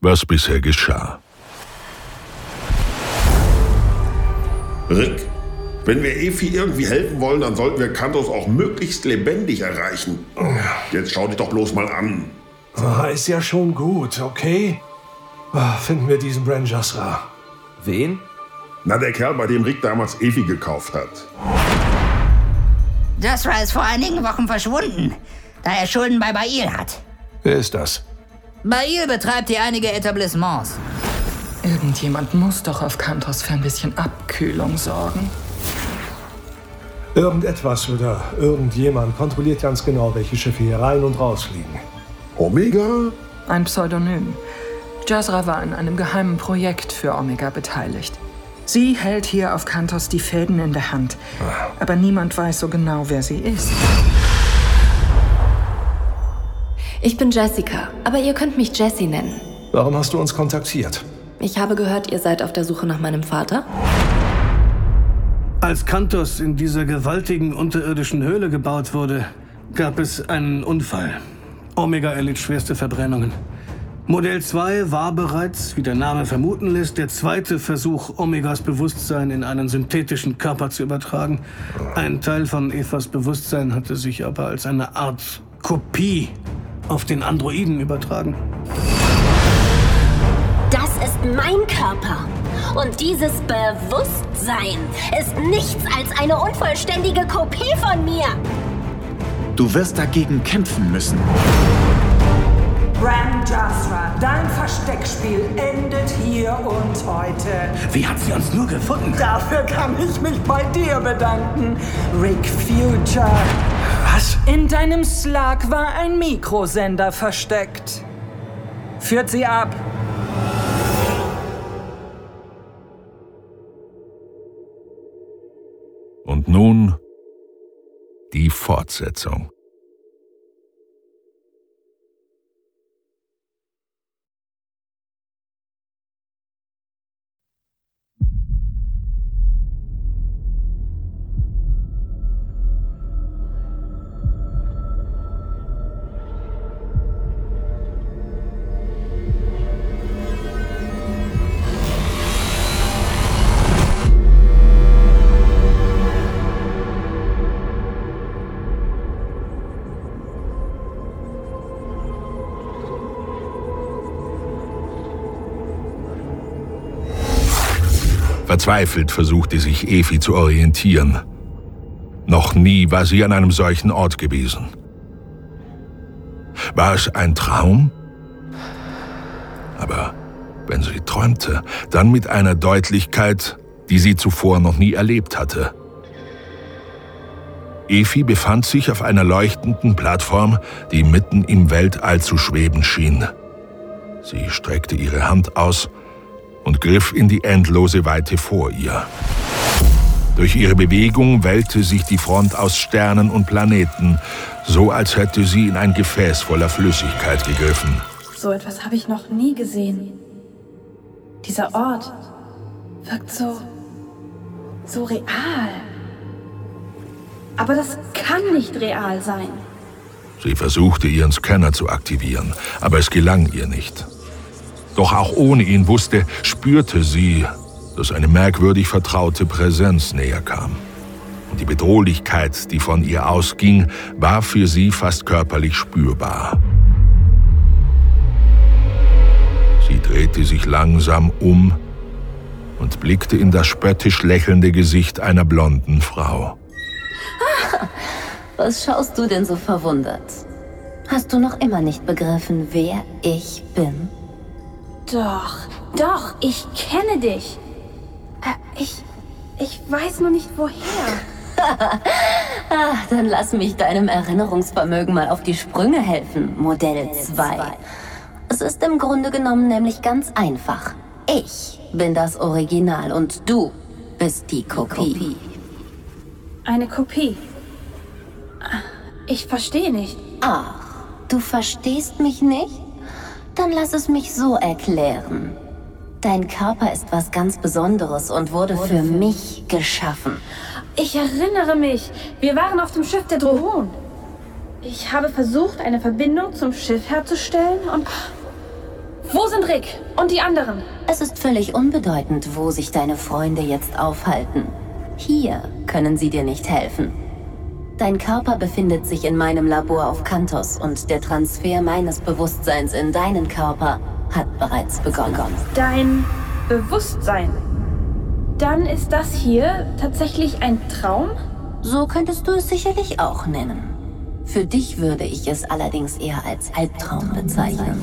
was bisher geschah. Rick, wenn wir Efi irgendwie helfen wollen, dann sollten wir Kantos auch möglichst lebendig erreichen. Jetzt schau dich doch bloß mal an. Ah, ist ja schon gut, okay? Ah, finden wir diesen Bran Jasra. Wen? Na, der Kerl, bei dem Rick damals Efi gekauft hat. Jasra ist vor einigen Wochen verschwunden, da er Schulden bei Bail hat. Wer ist das? Bail betreibt hier einige Etablissements. Irgendjemand muss doch auf Kantos für ein bisschen Abkühlung sorgen. Irgendetwas oder irgendjemand kontrolliert ganz genau, welche Schiffe hier rein und rausfliegen. Omega? Ein Pseudonym. Jasra war an einem geheimen Projekt für Omega beteiligt. Sie hält hier auf Kantos die Fäden in der Hand. Aber niemand weiß so genau, wer sie ist. Ich bin Jessica, aber ihr könnt mich Jessie nennen. Warum hast du uns kontaktiert? Ich habe gehört, ihr seid auf der Suche nach meinem Vater. Als Kantos in dieser gewaltigen unterirdischen Höhle gebaut wurde, gab es einen Unfall. Omega erlitt schwerste Verbrennungen. Modell 2 war bereits, wie der Name vermuten lässt, der zweite Versuch, Omegas Bewusstsein in einen synthetischen Körper zu übertragen. Ein Teil von Evas Bewusstsein hatte sich aber als eine Art Kopie auf den Androiden übertragen. Das ist mein Körper. Und dieses Bewusstsein ist nichts als eine unvollständige Kopie von mir. Du wirst dagegen kämpfen müssen. Bran Jasra, dein Versteckspiel endet hier und heute. Wie hat sie uns nur gefunden? Dafür kann ich mich bei dir bedanken, Rick Future. Was? In deinem Slug war ein Mikrosender versteckt. Führt sie ab. Und nun die Fortsetzung. Verzweifelt versuchte sich Efi zu orientieren. Noch nie war sie an einem solchen Ort gewesen. War es ein Traum? Aber wenn sie träumte, dann mit einer Deutlichkeit, die sie zuvor noch nie erlebt hatte. Efi befand sich auf einer leuchtenden Plattform, die mitten im Weltall zu schweben schien. Sie streckte ihre Hand aus und griff in die endlose Weite vor ihr. Durch ihre Bewegung wellte sich die Front aus Sternen und Planeten, so als hätte sie in ein Gefäß voller Flüssigkeit gegriffen. So etwas habe ich noch nie gesehen. Dieser Ort wirkt so. so real. Aber das kann nicht real sein. Sie versuchte ihren Scanner zu aktivieren, aber es gelang ihr nicht. Doch auch ohne ihn wusste, spürte sie, dass eine merkwürdig vertraute Präsenz näher kam. Und die Bedrohlichkeit, die von ihr ausging, war für sie fast körperlich spürbar. Sie drehte sich langsam um und blickte in das spöttisch lächelnde Gesicht einer blonden Frau. Was schaust du denn so verwundert? Hast du noch immer nicht begriffen, wer ich bin? Doch, doch, ich kenne dich. Äh, ich. Ich weiß nur nicht woher. ah, dann lass mich deinem Erinnerungsvermögen mal auf die Sprünge helfen, Modell 2. Es ist im Grunde genommen nämlich ganz einfach. Ich bin das Original und du bist die Kopie. Eine Kopie. Ich verstehe nicht. Ach, du verstehst mich nicht? Dann lass es mich so erklären. Dein Körper ist was ganz Besonderes und wurde für mich geschaffen. Ich erinnere mich. Wir waren auf dem Schiff der Drohon. Ich habe versucht, eine Verbindung zum Schiff herzustellen und Wo sind Rick und die anderen? Es ist völlig unbedeutend, wo sich deine Freunde jetzt aufhalten. Hier können sie dir nicht helfen. Dein Körper befindet sich in meinem Labor auf Kantos und der Transfer meines Bewusstseins in deinen Körper hat bereits begonnen. Dein Bewusstsein. Dann ist das hier tatsächlich ein Traum? So könntest du es sicherlich auch nennen. Für dich würde ich es allerdings eher als Albtraum bezeichnen.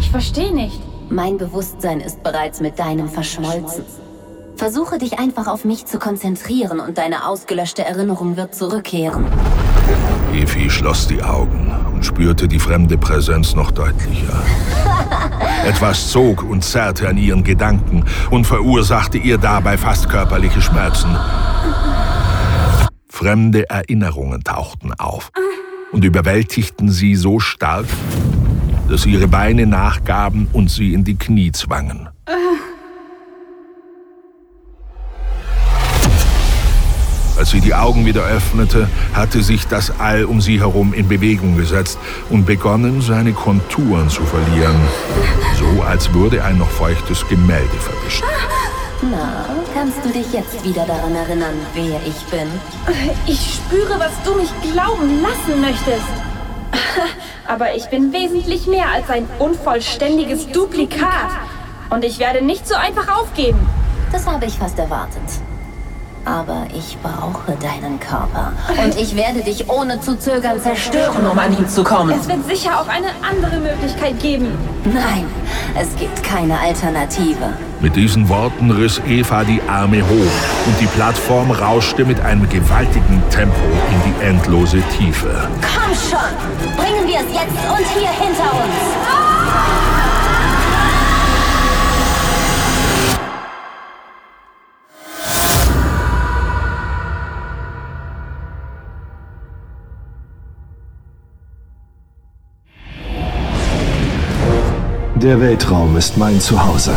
Ich verstehe nicht. Mein Bewusstsein ist bereits mit deinem verschmolzen. Versuche dich einfach auf mich zu konzentrieren und deine ausgelöschte Erinnerung wird zurückkehren. Evi schloss die Augen und spürte die fremde Präsenz noch deutlicher. Etwas zog und zerrte an ihren Gedanken und verursachte ihr dabei fast körperliche Schmerzen. Fremde Erinnerungen tauchten auf und überwältigten sie so stark, dass ihre Beine nachgaben und sie in die Knie zwangen. Als sie die Augen wieder öffnete, hatte sich das All um sie herum in Bewegung gesetzt und begonnen, seine Konturen zu verlieren. So als würde ein noch feuchtes Gemälde verwischt. Na, kannst du dich jetzt wieder daran erinnern, wer ich bin? Ich spüre, was du mich glauben lassen möchtest. Aber ich bin wesentlich mehr als ein unvollständiges Duplikat. Und ich werde nicht so einfach aufgeben. Das habe ich fast erwartet. Aber ich brauche deinen Körper. Und ich werde dich ohne zu zögern zerstören, um an ihn zu kommen. Es wird sicher auch eine andere Möglichkeit geben. Nein, es gibt keine Alternative. Mit diesen Worten riss Eva die Arme hoch und die Plattform rauschte mit einem gewaltigen Tempo in die endlose Tiefe. Komm schon! Bringen wir es jetzt und hier hinter uns! Der Weltraum ist mein Zuhause.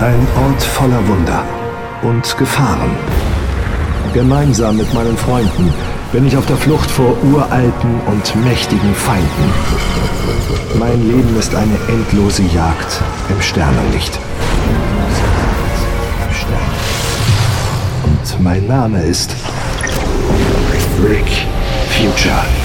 Ein Ort voller Wunder und Gefahren. Gemeinsam mit meinen Freunden bin ich auf der Flucht vor uralten und mächtigen Feinden. Mein Leben ist eine endlose Jagd im Sternenlicht. Und mein Name ist Rick Future.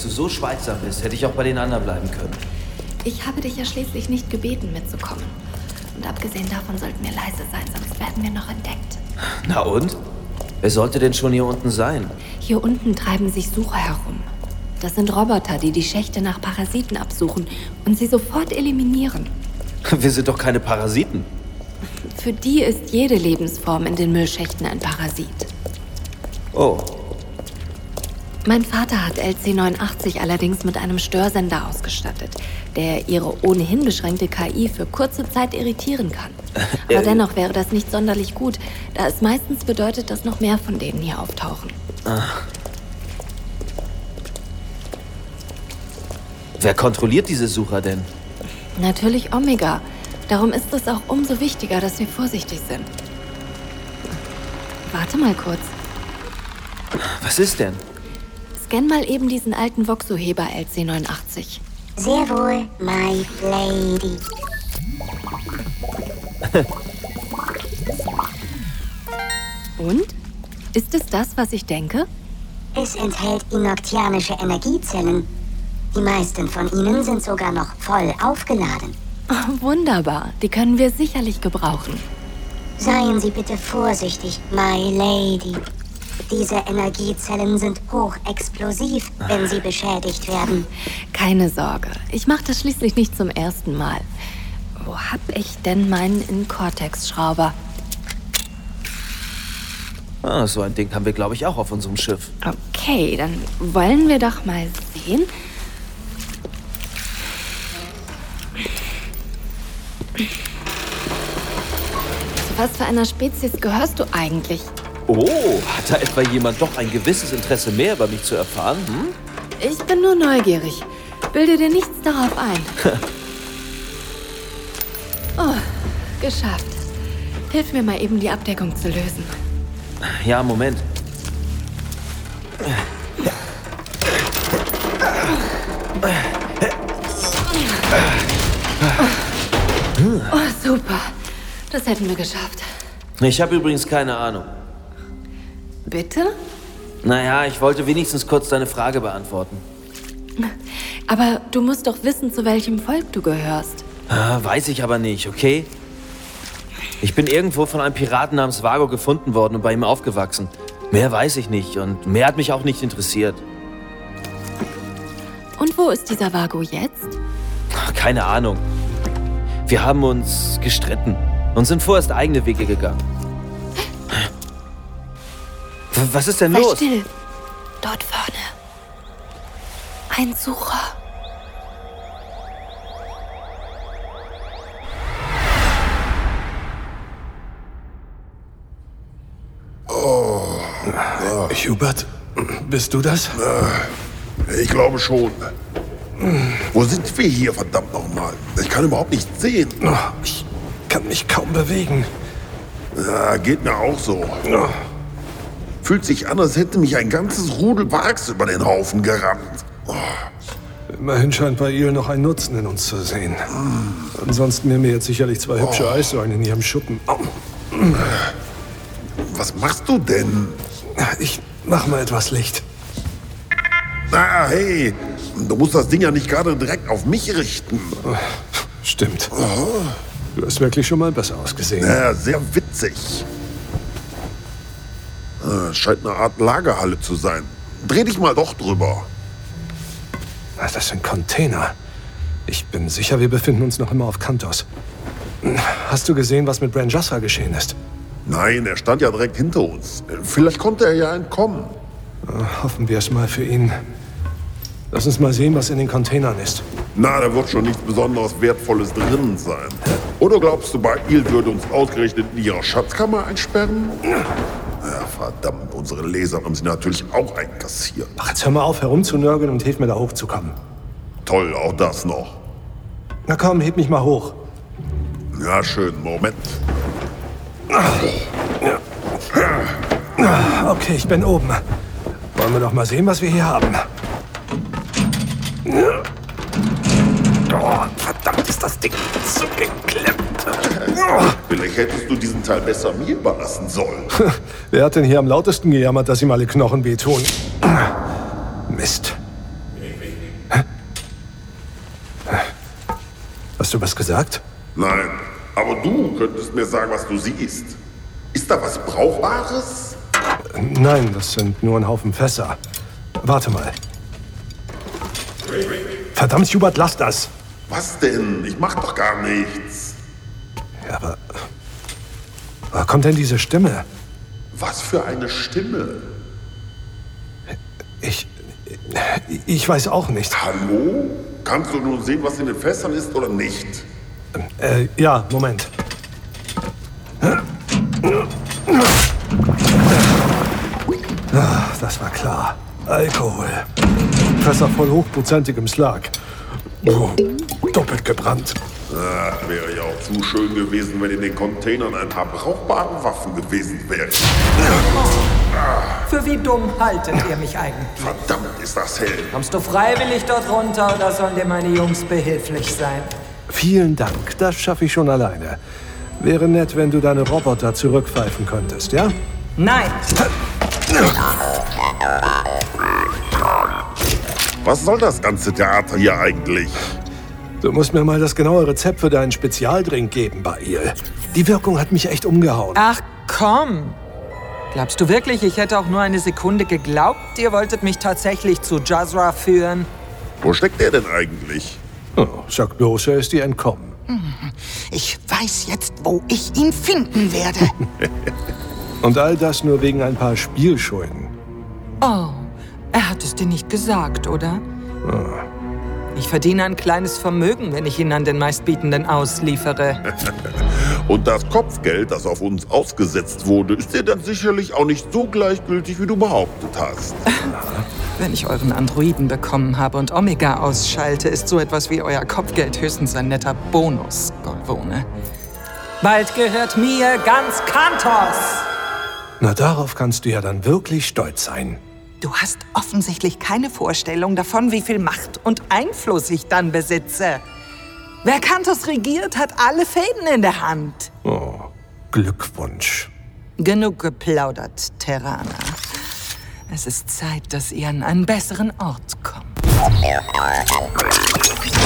Dass du so schweigsam bist, hätte ich auch bei den anderen bleiben können. Ich habe dich ja schließlich nicht gebeten, mitzukommen. Und abgesehen davon sollten wir leise sein, sonst werden wir noch entdeckt. Na und? Wer sollte denn schon hier unten sein? Hier unten treiben sich Sucher herum. Das sind Roboter, die die Schächte nach Parasiten absuchen und sie sofort eliminieren. Wir sind doch keine Parasiten. Für die ist jede Lebensform in den Müllschächten ein Parasit. Oh, Mein Vater hat LC-89 allerdings mit einem Störsender ausgestattet, der ihre ohnehin beschränkte KI für kurze Zeit irritieren kann. Aber dennoch wäre das nicht sonderlich gut, da es meistens bedeutet, dass noch mehr von denen hier auftauchen. Ah. Wer kontrolliert diese Sucher denn? Natürlich Omega. Darum ist es auch umso wichtiger, dass wir vorsichtig sind. Warte mal kurz. Was ist denn? Scan mal eben diesen alten Voxoheber LC89. Sehr wohl, my lady. Und? Ist es das, was ich denke? Es enthält inoktianische Energiezellen. Die meisten von ihnen sind sogar noch voll aufgeladen. Oh, wunderbar, die können wir sicherlich gebrauchen. Seien Sie bitte vorsichtig, my lady. Diese Energiezellen sind hochexplosiv, wenn sie beschädigt werden. Keine Sorge, ich mache das schließlich nicht zum ersten Mal. Wo hab ich denn meinen Incortex-Schrauber? Ah, so ein Ding haben wir, glaube ich, auch auf unserem Schiff. Okay, dann wollen wir doch mal sehen. Zu was für einer Spezies gehörst du eigentlich? Oh, hat da etwa jemand doch ein gewisses Interesse mehr über mich zu erfahren? Hm? Ich bin nur neugierig. Bilde dir nichts darauf ein. oh, geschafft. Hilf mir mal eben, die Abdeckung zu lösen. Ja, Moment. Oh, super. Das hätten wir geschafft. Ich habe übrigens keine Ahnung. Bitte? Naja, ich wollte wenigstens kurz deine Frage beantworten. Aber du musst doch wissen, zu welchem Volk du gehörst. Ah, weiß ich aber nicht, okay? Ich bin irgendwo von einem Piraten namens Vago gefunden worden und bei ihm aufgewachsen. Mehr weiß ich nicht und mehr hat mich auch nicht interessiert. Und wo ist dieser Vago jetzt? Ach, Keine Ahnung. Wir haben uns gestritten und sind vorerst eigene Wege gegangen. Was ist denn Sei los? still. Dort vorne. Ein Sucher. Oh. Hubert, bist du das? Ich glaube schon. Wo sind wir hier, verdammt nochmal? Ich kann überhaupt nicht sehen. Ich kann mich kaum bewegen. Ja, geht mir auch so. Fühlt sich an, als hätte mich ein ganzes Rudel Wachs über den Haufen gerammt. Immerhin scheint bei ihr noch ein Nutzen in uns zu sehen. Ansonsten wären mir jetzt sicherlich zwei hübsche Eissäulen in ihrem Schuppen. Was machst du denn? Ich mach mal etwas Licht. Ah, hey, du musst das Ding ja nicht gerade direkt auf mich richten. Stimmt. Du hast wirklich schon mal besser ausgesehen. Ja, sehr witzig. Ah, scheint eine Art Lagerhalle zu sein. Dreh dich mal doch drüber. Das sind Container. Ich bin sicher, wir befinden uns noch immer auf Kantos. Hast du gesehen, was mit Bran Jasra geschehen ist? Nein, er stand ja direkt hinter uns. Vielleicht konnte er ja entkommen. Äh, Hoffen wir es mal für ihn. Lass uns mal sehen, was in den Containern ist. Na, da wird schon nichts besonders Wertvolles drin sein. Oder glaubst du, Bail würde uns ausgerechnet in ihrer Schatzkammer einsperren? Verdammt, unsere Leser haben sie natürlich auch einkassiert. Ach, jetzt hör mal auf, herumzunörgeln und hilf mir da hochzukommen. Toll, auch das noch. Na komm, heb mich mal hoch. Ja, schön, Moment. Okay, ich bin oben. Wollen wir doch mal sehen, was wir hier haben. Oh, verdammt, ist das Ding zugeklemmt. Vielleicht hättest du diesen Teil besser mir überlassen sollen. Wer hat denn hier am lautesten gejammert, dass ihm alle Knochen wehtun? Mist. Hast du was gesagt? Nein, aber du könntest mir sagen, was du siehst. Ist da was Brauchbares? Nein, das sind nur ein Haufen Fässer. Warte mal. Verdammt, Hubert, lass das. Was denn? Ich mach doch gar nichts. Aber. Woher kommt denn diese Stimme? Was für eine Stimme? Ich. Ich weiß auch nicht. Hallo? Kannst du nun sehen, was in den Fässern ist oder nicht? Äh, ja, Moment. Ah, Das war klar. Alkohol. Fässer voll hochprozentigem Slag. Oh. doppelt gebrannt. Ah, wäre ja auch zu schön gewesen, wenn in den Containern ein paar brauchbare Waffen gewesen wären. Für wie dumm haltet ihr mich eigentlich? Verdammt, ist das hell. Kommst du freiwillig dort runter oder sollen dir meine Jungs behilflich sein? Vielen Dank, das schaffe ich schon alleine. Wäre nett, wenn du deine Roboter zurückpfeifen könntest, ja? Nein! Was soll das ganze Theater hier eigentlich? Du musst mir mal das genaue Rezept für deinen Spezialdrink geben, Bail. Die Wirkung hat mich echt umgehauen. Ach komm! Glaubst du wirklich, ich hätte auch nur eine Sekunde geglaubt, ihr wolltet mich tatsächlich zu Jazra führen? Wo steckt er denn eigentlich? Oh, sag bloß, er ist dir entkommen. Ich weiß jetzt, wo ich ihn finden werde. Und all das nur wegen ein paar Spielschulden. Oh, er hat es dir nicht gesagt, oder? Ah. Ich verdiene ein kleines Vermögen, wenn ich ihn an den meistbietenden ausliefere. Und das Kopfgeld, das auf uns ausgesetzt wurde, ist dir dann sicherlich auch nicht so gleichgültig, wie du behauptet hast. Wenn ich euren Androiden bekommen habe und Omega ausschalte, ist so etwas wie euer Kopfgeld höchstens ein netter Bonus, Golvone. Bald gehört mir ganz Kantos! Na, darauf kannst du ja dann wirklich stolz sein. Du hast offensichtlich keine Vorstellung davon, wie viel Macht und Einfluss ich dann besitze. Wer Kantos regiert, hat alle Fäden in der Hand. Oh, Glückwunsch. Genug geplaudert, Terraner. Es ist Zeit, dass ihr an einen besseren Ort kommt.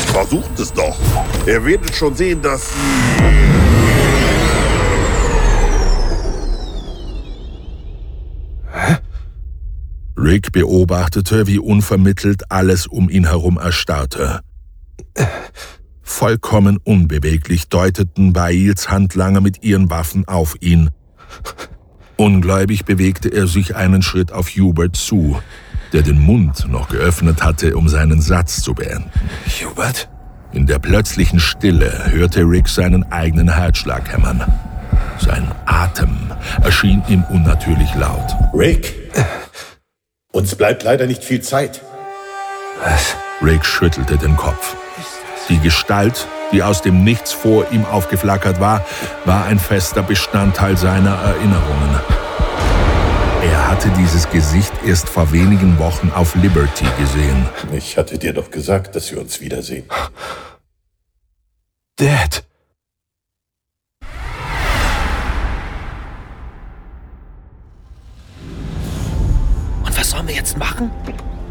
Versucht es doch. Er werdet schon sehen, dass... Rick beobachtete, wie unvermittelt alles um ihn herum erstarrte. Vollkommen unbeweglich deuteten Bails Handlanger mit ihren Waffen auf ihn. Ungläubig bewegte er sich einen Schritt auf Hubert zu, der den Mund noch geöffnet hatte, um seinen Satz zu beenden. Hubert? In der plötzlichen Stille hörte Rick seinen eigenen Herzschlag hämmern. Sein Atem erschien ihm unnatürlich laut. Rick, uns bleibt leider nicht viel Zeit. Was? Rick schüttelte den Kopf. Die Gestalt, die aus dem Nichts vor ihm aufgeflackert war, war ein fester Bestandteil seiner Erinnerungen. Er hatte dieses Gesicht erst vor wenigen Wochen auf Liberty gesehen. Ich hatte dir doch gesagt, dass wir uns wiedersehen. Dad. Sollen wir jetzt machen?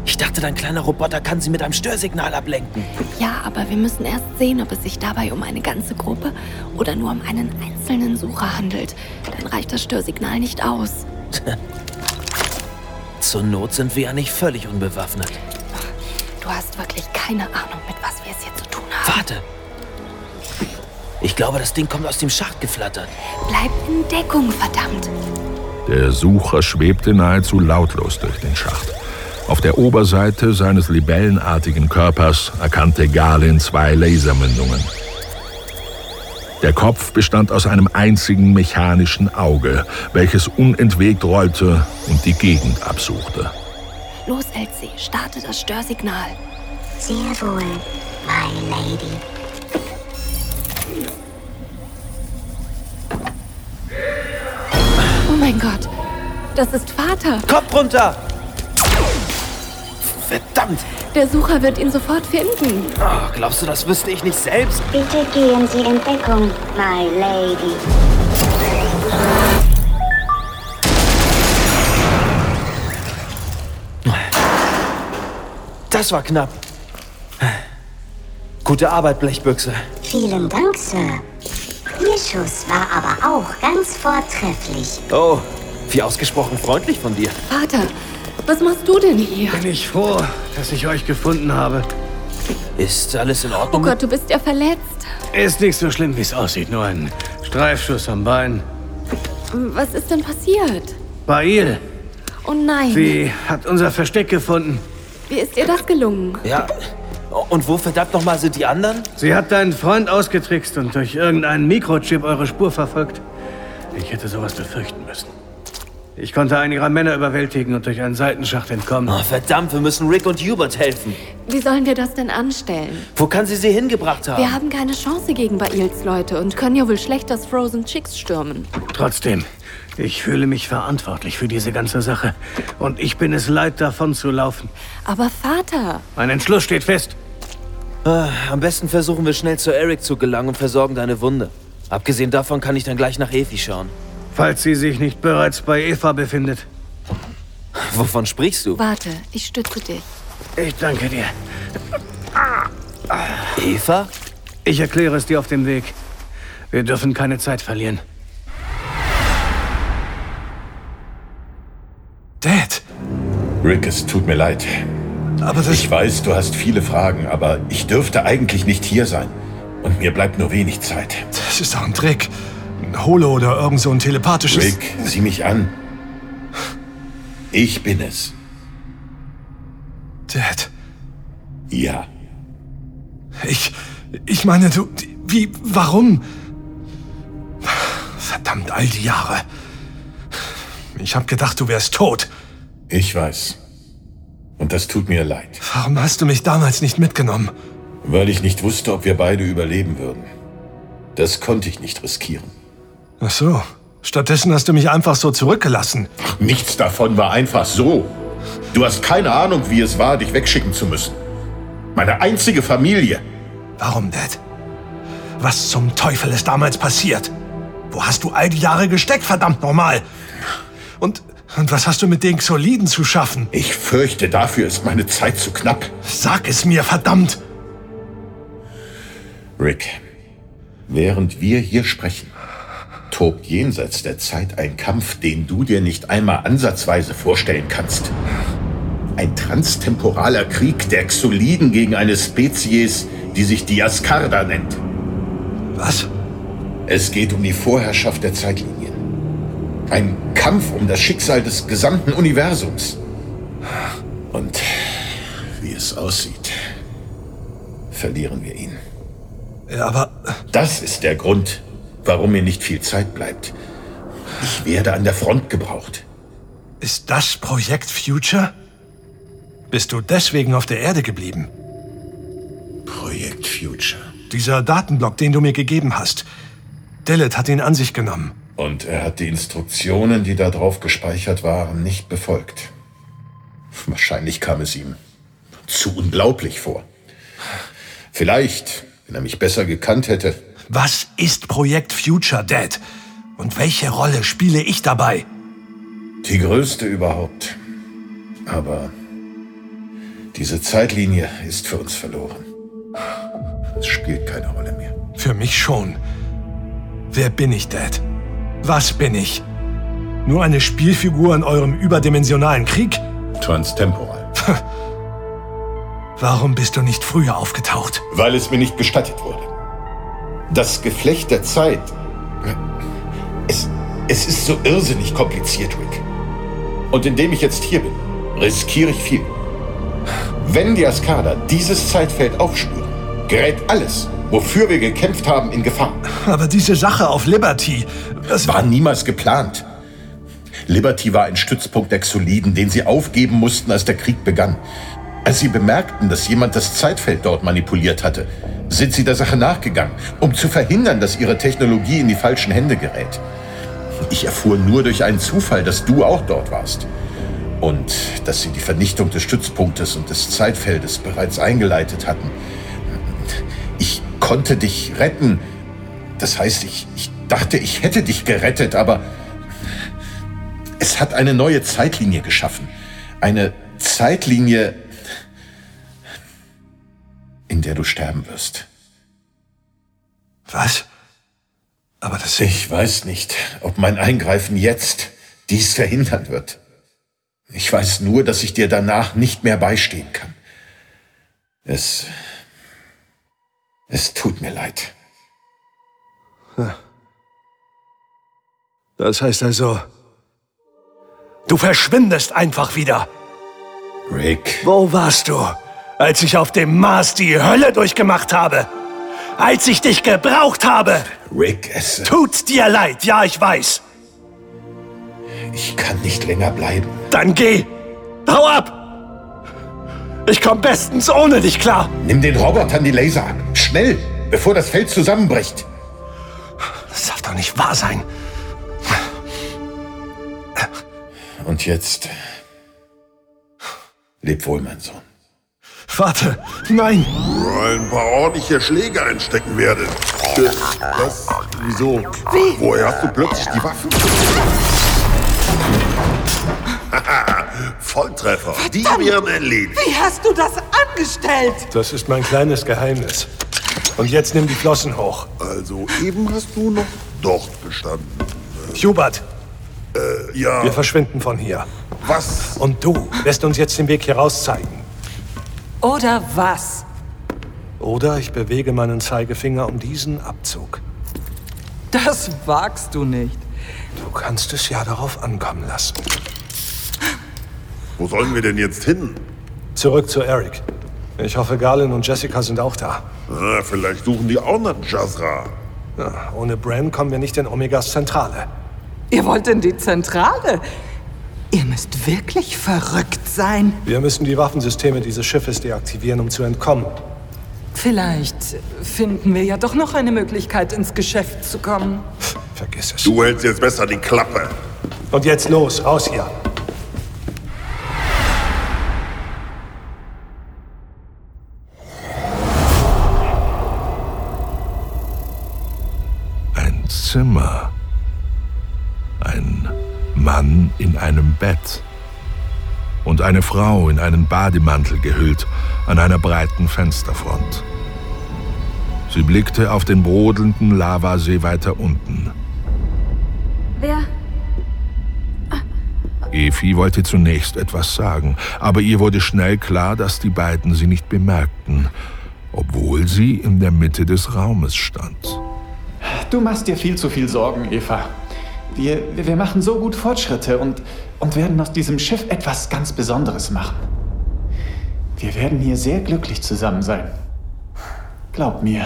Ich dachte, dein kleiner Roboter kann sie mit einem Störsignal ablenken. Ja, aber wir müssen erst sehen, ob es sich dabei um eine ganze Gruppe oder nur um einen einzelnen Sucher handelt. Dann reicht das Störsignal nicht aus. Zur Not sind wir ja nicht völlig unbewaffnet. Du hast wirklich keine Ahnung, mit was wir es hier zu tun haben. Warte! Ich glaube, das Ding kommt aus dem Schacht geflattert. Bleib in Deckung, verdammt. Der Sucher schwebte nahezu lautlos durch den Schacht. Auf der Oberseite seines libellenartigen Körpers erkannte Galin zwei Lasermündungen. Der Kopf bestand aus einem einzigen mechanischen Auge, welches unentwegt rollte und die Gegend absuchte. Los, Elsie, starte das Störsignal. Sehr wohl, my lady. Oh mein Gott, das ist Vater. Kopf runter! Verdammt! Der Sucher wird ihn sofort finden. Oh, glaubst du, das wüsste ich nicht selbst? Bitte gehen Sie in Deckung, my lady. Das war knapp. Gute Arbeit, Blechbüchse. Vielen Dank, Sir. Ihr Schuss war aber auch ganz vortrefflich. Oh, wie ausgesprochen freundlich von dir. Vater, was machst du denn hier? Bin ich froh, dass ich euch gefunden habe. Ist alles in Oh Ordnung? Gott, du bist ja verletzt. Ist nicht so schlimm, wie es aussieht. Nur ein Streifschuss am Bein. Was ist denn passiert? Bail, Oh nein. sie hat unser Versteck gefunden. Wie ist ihr das gelungen? Ja. Und wo verdammt nochmal sind die anderen? Sie hat deinen Freund ausgetrickst und durch irgendeinen Mikrochip eure Spur verfolgt. Ich hätte sowas befürchten müssen. Ich konnte einen ihrer Männer überwältigen und durch einen Seitenschacht entkommen. Oh, verdammt, wir müssen Rick und Hubert helfen. Wie sollen wir das denn anstellen? Wo kann sie sie hingebracht haben? Wir haben keine Chance gegen Bails Leute und können ja wohl schlecht das Frozen Chicks stürmen. Trotzdem, ich fühle mich verantwortlich für diese ganze Sache. Und ich bin es leid, davon zu laufen. Aber Vater! Mein Entschluss steht fest. Ah, am besten versuchen wir schnell zu Eric zu gelangen und versorgen deine Wunde. Abgesehen davon kann ich dann gleich nach Evi schauen. Falls sie sich nicht bereits bei Eva befindet. Wovon sprichst du? Warte, ich stütze dich. Ich danke dir. Eva? Ich erkläre es dir auf dem Weg. Wir dürfen keine Zeit verlieren. Dad! Rick, es tut mir leid. Aber das... Ich weiß, du hast viele Fragen, aber ich dürfte eigentlich nicht hier sein. Und mir bleibt nur wenig Zeit. Das ist doch ein Trick. Ein Holo oder irgend so ein telepathisches... Rick, sieh mich an. Ich bin es. Dad. Ja. Ich... Ich meine, du... Wie... Warum? Verdammt, all die Jahre. Ich hab gedacht, du wärst tot. Ich weiß. Und das tut mir leid. Warum hast du mich damals nicht mitgenommen? Weil ich nicht wusste, ob wir beide überleben würden. Das konnte ich nicht riskieren. Ach so. Stattdessen hast du mich einfach so zurückgelassen. Nichts davon war einfach so. Du hast keine Ahnung, wie es war, dich wegschicken zu müssen. Meine einzige Familie. Warum, Dad? Was zum Teufel ist damals passiert? Wo hast du all die Jahre gesteckt, verdammt nochmal? Und, und was hast du mit den Xoliden zu schaffen? Ich fürchte, dafür ist meine Zeit zu knapp. Sag es mir, verdammt! Rick, während wir hier sprechen, tobt jenseits der Zeit ein Kampf, den du dir nicht einmal ansatzweise vorstellen kannst. Ein transtemporaler Krieg der Xoliden gegen eine Spezies, die sich Diascarda nennt. Was? Es geht um die Vorherrschaft der Zeitlinien. Ein Kampf um das Schicksal des gesamten Universums. Und wie es aussieht, verlieren wir ihn. Ja, aber... Das ist der Grund, warum mir nicht viel Zeit bleibt. Ich werde an der Front gebraucht. Ist das Projekt Future? Bist du deswegen auf der Erde geblieben? Projekt Future. Dieser Datenblock, den du mir gegeben hast. Dillet hat ihn an sich genommen. Und er hat die Instruktionen, die da drauf gespeichert waren, nicht befolgt. Wahrscheinlich kam es ihm zu unglaublich vor. Vielleicht, wenn er mich besser gekannt hätte. Was ist Projekt Future, Dad? Und welche Rolle spiele ich dabei? Die größte überhaupt. Aber diese Zeitlinie ist für uns verloren. Es spielt keine Rolle mehr. Für mich schon. Wer bin ich, Dad? Was bin ich? Nur eine Spielfigur in eurem überdimensionalen Krieg? Transtemporal. Warum bist du nicht früher aufgetaucht? Weil es mir nicht gestattet wurde. Das Geflecht der Zeit. Es, es ist so irrsinnig kompliziert, Rick. Und indem ich jetzt hier bin, riskiere ich viel. Wenn die Askada dieses Zeitfeld aufspüren, gerät alles, wofür wir gekämpft haben, in Gefahr. Aber diese Sache auf Liberty. Das war niemals geplant. Liberty war ein Stützpunkt der Xoliden, den sie aufgeben mussten, als der Krieg begann. Als sie bemerkten, dass jemand das Zeitfeld dort manipuliert hatte, sind sie der Sache nachgegangen, um zu verhindern, dass ihre Technologie in die falschen Hände gerät. Ich erfuhr nur durch einen Zufall, dass du auch dort warst. Und dass sie die Vernichtung des Stützpunktes und des Zeitfeldes bereits eingeleitet hatten. Ich konnte dich retten. Das heißt, ich, ich dachte, ich hätte dich gerettet, aber es hat eine neue Zeitlinie geschaffen. Eine Zeitlinie, in der du sterben wirst. Was? Aber das... Ich weiß nicht, ob mein Eingreifen jetzt dies verhindern wird. Ich weiß nur, dass ich dir danach nicht mehr beistehen kann. Es... Es tut mir leid. Das heißt also, du verschwindest einfach wieder. Rick. Wo warst du, als ich auf dem Mars die Hölle durchgemacht habe? Als ich dich gebraucht habe? Rick, es... Tut dir leid, ja, ich weiß. Ich kann nicht länger bleiben. Dann geh! Hau ab! Ich komm bestens ohne dich klar. Nimm den Robotern die Laser ab. Schnell, bevor das Feld zusammenbricht. Das darf doch nicht wahr sein. Und jetzt. Leb wohl, mein Sohn. Warte, nein! Ein paar ordentliche Schläge einstecken werde. Was? Wieso? Wie? Woher hast du plötzlich die Waffen? Volltreffer. Die wären erledigt. Wie hast du das angestellt? Das ist mein kleines Geheimnis. Und jetzt nimm die Flossen hoch. Also eben hast du noch dort gestanden. Hubert, Äh, ja. wir verschwinden von hier. Was? Und du lässt uns jetzt den Weg hier raus zeigen. Oder was? Oder ich bewege meinen Zeigefinger um diesen Abzug. Das wagst du nicht. Du kannst es ja darauf ankommen lassen. Wo sollen wir denn jetzt hin? Zurück zu Eric. Ich hoffe, Garlin und Jessica sind auch da. Ah, vielleicht suchen die auch nach Jazra. Ja, ohne Bran kommen wir nicht in Omegas Zentrale. Ihr wollt in die Zentrale? Ihr müsst wirklich verrückt sein. Wir müssen die Waffensysteme dieses Schiffes deaktivieren, um zu entkommen. Vielleicht finden wir ja doch noch eine Möglichkeit, ins Geschäft zu kommen. Vergiss es. Du hältst jetzt besser die Klappe. Und jetzt los, raus hier. Ein Zimmer. Ein Mann in einem Bett. Und eine Frau in einen Bademantel gehüllt an einer breiten Fensterfront. Sie blickte auf den brodelnden Lavasee weiter unten. Wer? Efi wollte zunächst etwas sagen, aber ihr wurde schnell klar, dass die beiden sie nicht bemerkten, obwohl sie in der Mitte des Raumes stand. Du machst dir viel zu viel Sorgen, Eva. Wir, wir machen so gut Fortschritte und, und werden aus diesem Schiff etwas ganz Besonderes machen. Wir werden hier sehr glücklich zusammen sein. Glaub mir.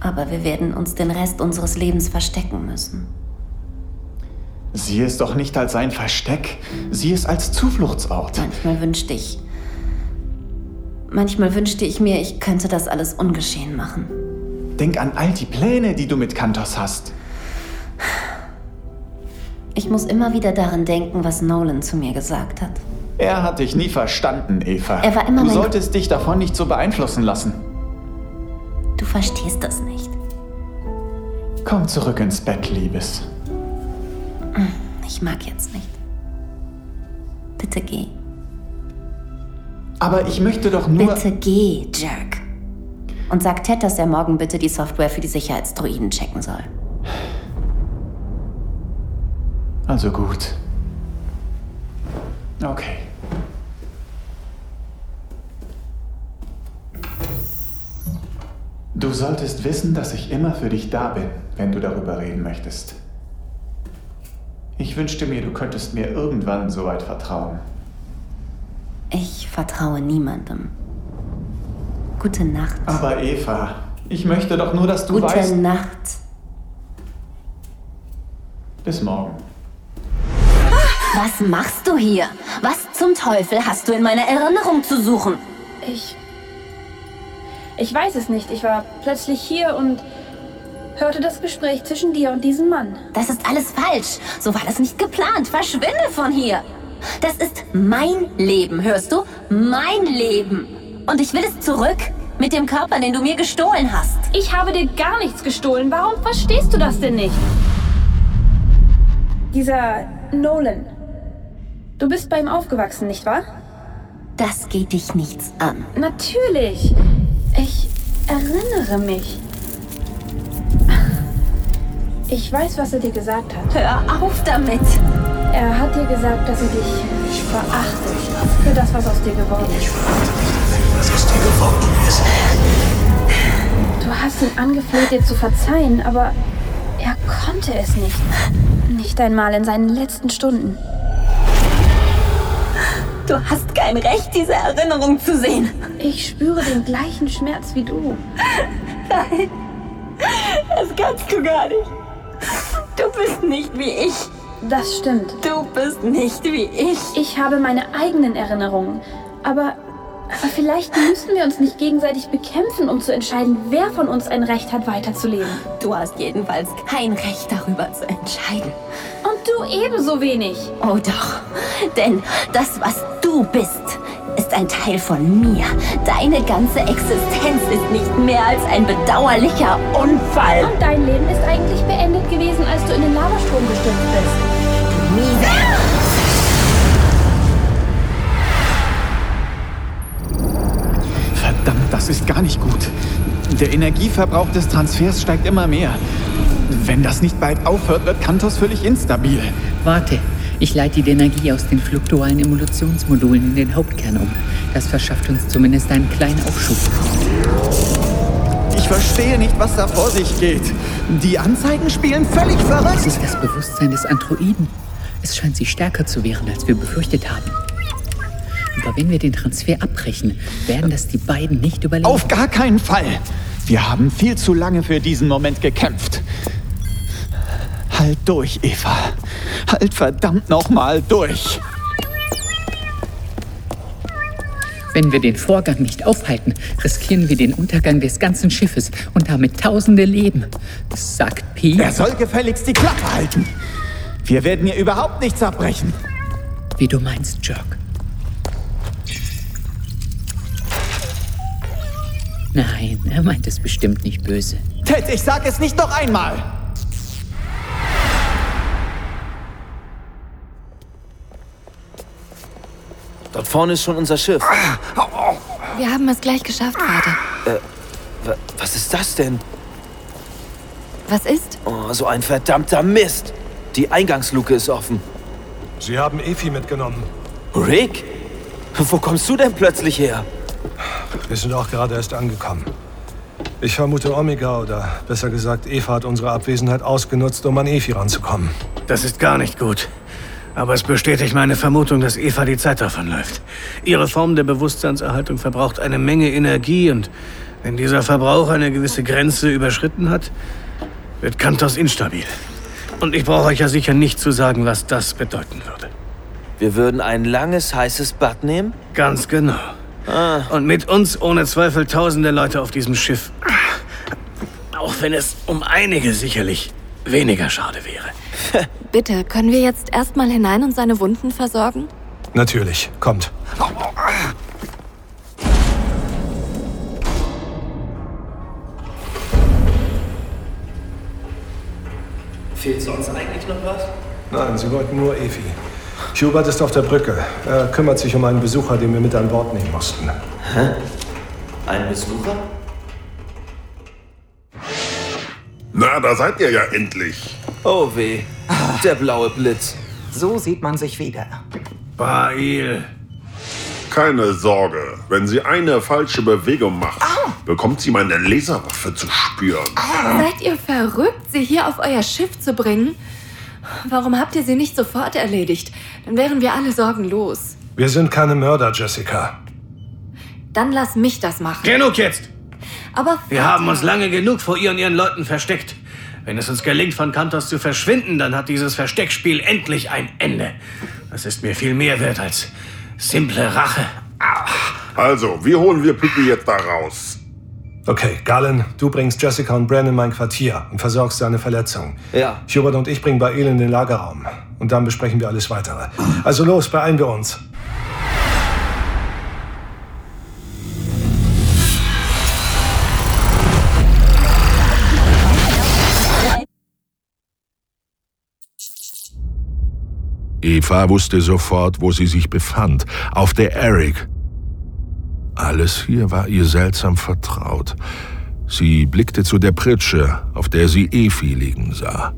Aber wir werden uns den Rest unseres Lebens verstecken müssen. Sieh es doch nicht als ein Versteck, sieh es als Zufluchtsort. Manchmal wünschte ich. Manchmal wünschte ich mir, ich könnte das alles ungeschehen machen. Denk an all die Pläne, die du mit Kantos hast. Ich muss immer wieder daran denken, was Nolan zu mir gesagt hat. Er hat dich nie verstanden, Eva. Er war immer Du solltest dich davon nicht so beeinflussen lassen. Du verstehst das nicht. Komm zurück ins Bett, Liebes. Ich mag jetzt nicht. Bitte geh. Aber ich möchte doch nur. Bitte geh, Jerk. Und sag Ted, dass er morgen bitte die Software für die Sicherheitsdroiden checken soll. Also gut. Okay. Du solltest wissen, dass ich immer für dich da bin, wenn du darüber reden möchtest. Ich wünschte mir, du könntest mir irgendwann so weit vertrauen. Ich vertraue niemandem. Gute Nacht. Aber Eva, ich möchte doch nur, dass du Gute weißt. Nacht. Bis morgen. Was machst du hier? Was zum Teufel hast du in meiner Erinnerung zu suchen? Ich. Ich weiß es nicht. Ich war plötzlich hier und hörte das Gespräch zwischen dir und diesem Mann. Das ist alles falsch. So war das nicht geplant. Verschwinde von hier. Das ist mein Leben, hörst du? Mein Leben. Und ich will es zurück mit dem Körper, den du mir gestohlen hast. Ich habe dir gar nichts gestohlen. Warum verstehst du das denn nicht? Dieser Nolan. Du bist bei ihm aufgewachsen, nicht wahr? Das geht dich nichts an. Natürlich. Ich erinnere mich. Ich weiß, was er dir gesagt hat. Hör auf damit. Er hat dir gesagt, dass er dich verachtet für das, was aus dir geworden ist. Was aus dir geworden ist? Du hast ihn angefleht, dir zu verzeihen, aber er konnte es nicht. Nicht einmal in seinen letzten Stunden. Du hast kein Recht, diese Erinnerung zu sehen. Ich spüre den gleichen Schmerz wie du. Nein, das kannst du gar nicht. Du bist nicht wie ich. Das stimmt. Du bist nicht wie ich. Ich habe meine eigenen Erinnerungen. Aber, aber vielleicht müssen wir uns nicht gegenseitig bekämpfen, um zu entscheiden, wer von uns ein Recht hat, weiterzuleben. Du hast jedenfalls kein Recht darüber zu entscheiden. Und du ebenso wenig. Oh doch. Denn das, was du bist, ist ein Teil von mir. Deine ganze Existenz ist nicht mehr als ein bedauerlicher Unfall. Und dein Leben ist eigentlich beendet gewesen, als du in den Lavastrom gestürzt bist. Miese. Ist gar nicht gut. Der Energieverbrauch des Transfers steigt immer mehr. Wenn das nicht bald aufhört, wird Kantos völlig instabil. Warte, ich leite die Energie aus den fluktualen Emulationsmodulen in den Hauptkern um. Das verschafft uns zumindest einen kleinen Aufschub. Ich verstehe nicht, was da vor sich geht. Die Anzeigen spielen völlig verrückt. Das ist das Bewusstsein des Androiden. Es scheint sie stärker zu wehren, als wir befürchtet haben. Aber wenn wir den Transfer abbrechen, werden das die beiden nicht überleben. Auf gar keinen Fall. Wir haben viel zu lange für diesen Moment gekämpft. Halt durch, Eva. Halt verdammt nochmal durch. Wenn wir den Vorgang nicht aufhalten, riskieren wir den Untergang des ganzen Schiffes und damit tausende Leben. Sagt Pi. Er soll gefälligst die Klappe halten. Wir werden hier überhaupt nichts abbrechen. Wie du meinst, Jock. Nein, er meint es bestimmt nicht böse. Ted, ich sag es nicht noch einmal. Dort vorne ist schon unser Schiff. Wir haben es gleich geschafft, Vater. Äh, wa- was ist das denn? Was ist? Oh, so ein verdammter Mist. Die Eingangsluke ist offen. Sie haben Efi mitgenommen. Rick? Wo kommst du denn plötzlich her? Wir sind auch gerade erst angekommen. Ich vermute Omega oder besser gesagt Eva hat unsere Abwesenheit ausgenutzt, um an Efi ranzukommen. Das ist gar nicht gut. Aber es bestätigt meine Vermutung, dass Eva die Zeit davonläuft. Ihre Form der Bewusstseinserhaltung verbraucht eine Menge Energie und wenn dieser Verbrauch eine gewisse Grenze überschritten hat, wird Kantos instabil. Und ich brauche euch ja sicher nicht zu sagen, was das bedeuten würde. Wir würden ein langes, heißes Bad nehmen? Ganz genau. Und mit uns ohne Zweifel tausende Leute auf diesem Schiff. Auch wenn es um einige sicherlich weniger schade wäre. Bitte, können wir jetzt erstmal hinein und seine Wunden versorgen? Natürlich, kommt. Fehlt sonst eigentlich noch was? Nein, Sie wollten nur Efi. Hubert ist auf der Brücke. Er kümmert sich um einen Besucher, den wir mit an Bord nehmen mussten. Hä? Ein Besucher? Na, da seid ihr ja endlich. Oh weh. Der blaue Blitz. So sieht man sich wieder. Bail. Keine Sorge, wenn sie eine falsche Bewegung macht, bekommt sie meine Laserwaffe zu spüren. Seid ihr verrückt, sie hier auf euer Schiff zu bringen? Warum habt ihr sie nicht sofort erledigt? Dann wären wir alle sorgenlos. Wir sind keine Mörder, Jessica. Dann lass mich das machen. Genug jetzt! Aber Wir haben uns lange genug vor ihr und ihren Leuten versteckt. Wenn es uns gelingt, von Kantos zu verschwinden, dann hat dieses Versteckspiel endlich ein Ende. Das ist mir viel mehr wert als simple Rache. Also, wie holen wir Pippi jetzt da raus? Okay, Galen, du bringst Jessica und Bran in mein Quartier und versorgst seine Verletzung. Ja. Hubert und ich bringen Bael in den Lagerraum. Und dann besprechen wir alles weitere. Also los, beeilen wir uns. Eva wusste sofort, wo sie sich befand. Auf der Eric. Alles hier war ihr seltsam vertraut. Sie blickte zu der Pritsche, auf der sie Efi liegen sah.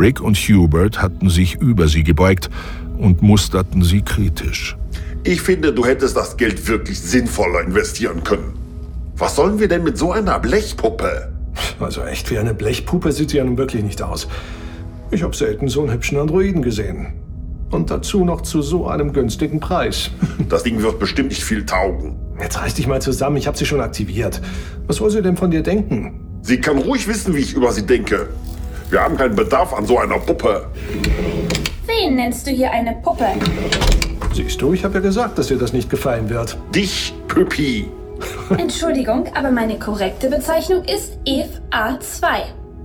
Rick und Hubert hatten sich über sie gebeugt und musterten sie kritisch. Ich finde, du hättest das Geld wirklich sinnvoller investieren können. Was sollen wir denn mit so einer Blechpuppe? Also echt wie eine Blechpuppe sieht sie ja nun wirklich nicht aus. Ich habe selten so einen hübschen Androiden gesehen. Und dazu noch zu so einem günstigen Preis. Das Ding wird bestimmt nicht viel taugen. Jetzt reiß dich mal zusammen, ich habe sie schon aktiviert. Was soll sie denn von dir denken? Sie kann ruhig wissen, wie ich über sie denke. Wir haben keinen Bedarf an so einer Puppe. Wen nennst du hier eine Puppe? Siehst du, ich habe ja gesagt, dass dir das nicht gefallen wird. Dich, Püppi. Entschuldigung, aber meine korrekte Bezeichnung ist Eve A2.